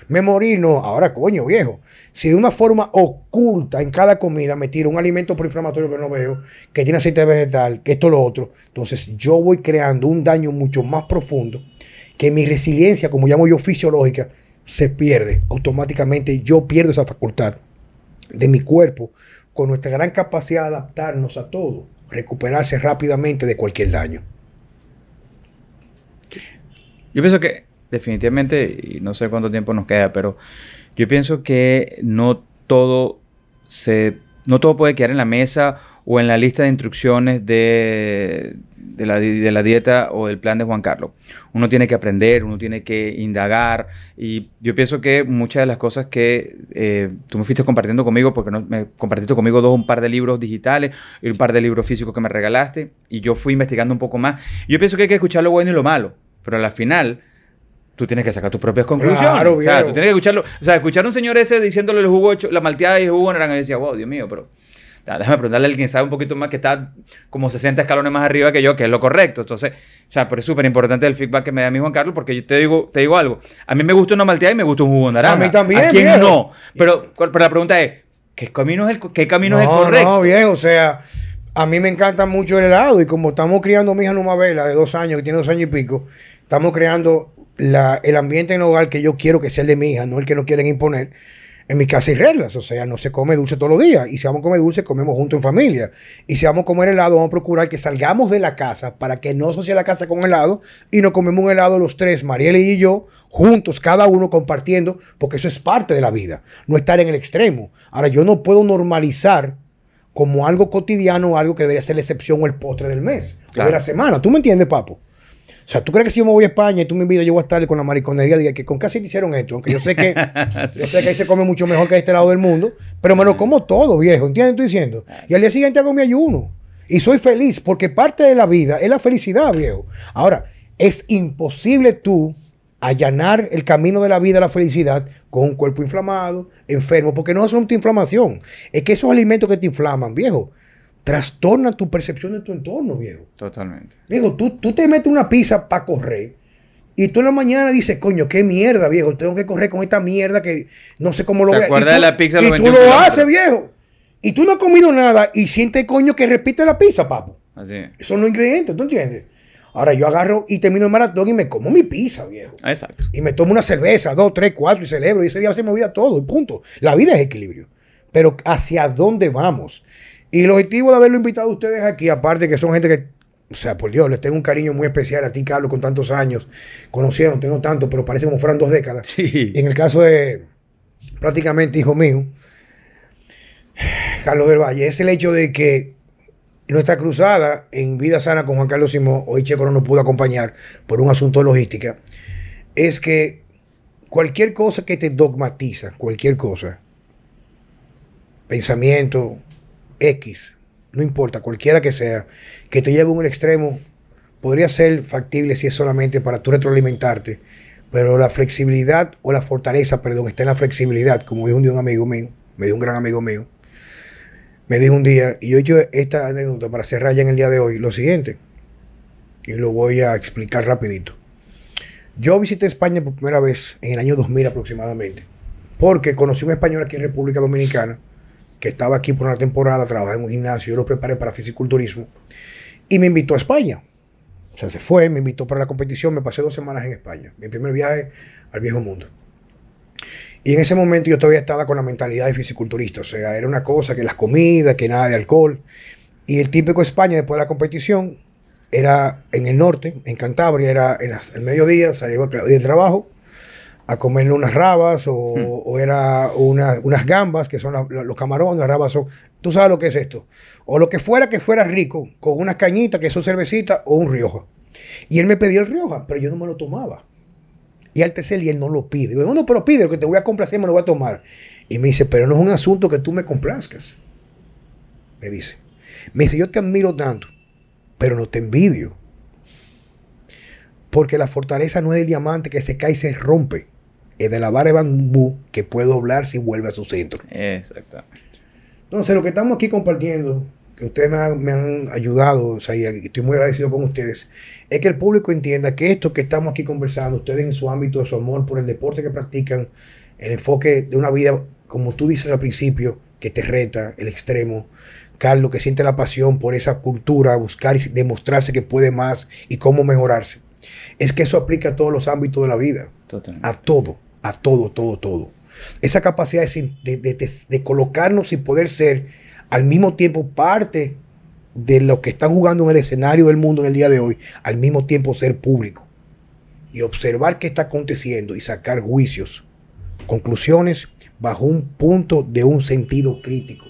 Me morí, no. Ahora, coño, viejo. Si de una forma oculta en cada comida me tiro un alimento proinflamatorio que no veo, que tiene aceite vegetal, que esto, lo otro, entonces yo voy creando un daño mucho más profundo que mi resiliencia, como llamo yo fisiológica, se pierde. Automáticamente yo pierdo esa facultad de mi cuerpo con nuestra gran capacidad de adaptarnos a todo, recuperarse rápidamente de cualquier daño. Yo pienso que definitivamente, y no sé cuánto tiempo nos queda, pero yo pienso que no todo se no todo puede quedar en la mesa o en la lista de instrucciones de, de, la, dieta o del plan de Juan Carlos. Uno tiene que aprender, uno tiene que indagar y yo pienso que muchas de las cosas que eh, tú me fuiste compartiendo conmigo, porque no, me compartiste conmigo dos, un par de libros digitales y un par de libros físicos que me regalaste y yo fui investigando un poco más. Yo pienso que hay que escuchar lo bueno y lo malo, pero a la final tú tienes que sacar tus propias conclusiones. Claro, o sea, tú tienes que escucharlo. O sea, escuchar a un señor ese diciéndole el jugo, la malteada y el jugo naranja, y decía, wow, Dios mío, pero. Déjame preguntarle a alguien que sabe un poquito más, que está como 60 escalones más arriba que yo, que es lo correcto. Entonces, o sea, pero es súper importante el feedback que me da mi Juan Carlos, porque yo te digo, te digo algo. A mí me gusta una malteada y me gusta un jugo naranja. A mí también, ¿A quién viejo. no? Pero, pero la pregunta es, ¿qué camino es el, qué camino es el No, correcto? No, viejo, o sea, a mí me encanta mucho el helado y como estamos criando a mi hija Numavela de dos años, que tiene dos años y pico, estamos creando la- el ambiente en el hogar que yo quiero que sea el de mi hija, no el que no quieren imponer. En mi casa hay reglas, o sea, no se come dulce todos los días. Y si vamos a comer dulce, comemos juntos en familia. Y si vamos a comer helado, vamos a procurar que salgamos de la casa para que no asocie la casa con helado y nos comemos un helado los tres, Mariela y yo, juntos, cada uno compartiendo, porque eso es parte de la vida, no estar en el extremo. Ahora, yo no puedo normalizar como algo cotidiano, algo que debería ser la excepción o el postre del mes, o de la semana. ¿Tú me entiendes, papo? O sea, ¿tú crees que si yo me voy a España y tú me invitas, yo voy a estar con la mariconería? Diga que con casi te hicieron esto, aunque yo sé que yo sé que ahí se come mucho mejor que a este lado del mundo, pero me lo como todo, viejo, ¿entiendes? Estoy diciendo. Y al día siguiente hago mi ayuno. Y soy feliz, porque parte de la vida es la felicidad, viejo. Ahora, es imposible tú allanar el camino de la vida a la felicidad con un cuerpo inflamado, enfermo, porque no es una inflamación. Es que esos alimentos que te inflaman, viejo, trastornan tu percepción de tu entorno, viejo. Totalmente. Digo, tú, tú te metes una pizza para correr y tú en la mañana dices, coño, qué mierda, viejo. Tengo que correr con esta mierda que no sé cómo lo ¿Te voy a-". de tú- la pizza Y tú 21 lo haces, viejo. Y tú no has comido nada y sientes, coño, que repite la pizza, papo. Así es. Son los ingredientes, ¿tú entiendes? Ahora yo agarro y termino el maratón y me como mi pizza, viejo. Exacto. Y me tomo una cerveza, dos, tres, cuatro y celebro. Y ese día se me olvida todo y punto. La vida es equilibrio. Pero ¿hacia dónde vamos? Y el objetivo de haberlo invitado a ustedes aquí, aparte que son gente que, o sea, por Dios, les tengo un cariño muy especial a ti, Carlos, con tantos años. Conocieron, tengo tanto, pero parece como fueran dos décadas. Sí. Y en el caso de prácticamente hijo mío, Carlos del Valle, es el hecho de que nuestra cruzada en Vida Sana con Juan Carlos Simón, hoy Checo no nos pudo acompañar por un asunto de logística, es que cualquier cosa que te dogmatiza, cualquier cosa, pensamiento X, no importa, cualquiera que sea, que te lleve a un extremo, podría ser factible si es solamente para tú retroalimentarte, pero la flexibilidad o la fortaleza, perdón, está en la flexibilidad, como dijo un amigo mío, me dijo un gran amigo mío, me dijo un día, y yo he hecho esta anécdota para cerrar ya en el día de hoy, lo siguiente, y lo voy a explicar rapidito. Yo visité España por primera vez en el año 2000 aproximadamente, porque conocí un español aquí en República Dominicana, estaba aquí por una temporada, trabajaba en un gimnasio, yo lo preparé para fisiculturismo, y me invitó a España. O sea, se fue, me invitó para la competición, me pasé dos semanas en España, mi primer viaje al viejo mundo. Y en ese momento yo todavía estaba con la mentalidad de fisiculturista, o sea, era una cosa que las comidas, que nada de alcohol. Y el típico España después de la competición era en el norte, en Cantabria, era en el mediodía, salía del trabajo a comer unas rabas o, o era una- unas gambas, que son la- la- los camarones, las rabas son, tú sabes lo que es esto. O lo que fuera que fuera rico, con unas cañitas que son cervecitas o un Rioja. Y él me pedía el Rioja, pero yo no me lo tomaba. Y al tercer día él no lo pide. Digo, no, no, pero pide, lo que te voy a complacer me lo voy a tomar. Y me dice, pero no es un asunto que tú me complazcas. Me dice. Me dice, yo te admiro tanto, pero no te envidio. Porque la fortaleza no es del diamante que se cae y se rompe. Es de la vara de bambú que puede doblarse y vuelve a su centro. Exactamente. Entonces, lo que estamos aquí compartiendo, que ustedes me han, me han ayudado, o sea, y estoy muy agradecido con ustedes, es que el público entienda que esto que estamos aquí conversando, ustedes en su ámbito de su amor por el deporte que practican, el enfoque de una vida, como tú dices al principio, que te reta, el extremo, Carlos, que siente la pasión por esa cultura, buscar y demostrarse que puede más y cómo mejorarse. Es que eso aplica a todos los ámbitos de la vida Totalmente. a todo, a todo, todo, todo. Esa capacidad de, de- de- de- de colocarnos y poder ser al mismo tiempo parte de lo que están jugando en el escenario del mundo en el día de hoy, al mismo tiempo ser público y observar qué está aconteciendo y sacar juicios, conclusiones bajo un punto de un sentido crítico.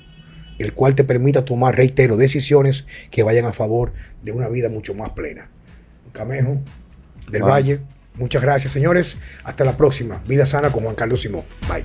el cual te permita tomar, reitero, decisiones que vayan a favor de una vida mucho más plena. Camejo del Wow. Valle, muchas gracias señores. Hasta la próxima. Vida sana con Juan Carlos Simón. Bye.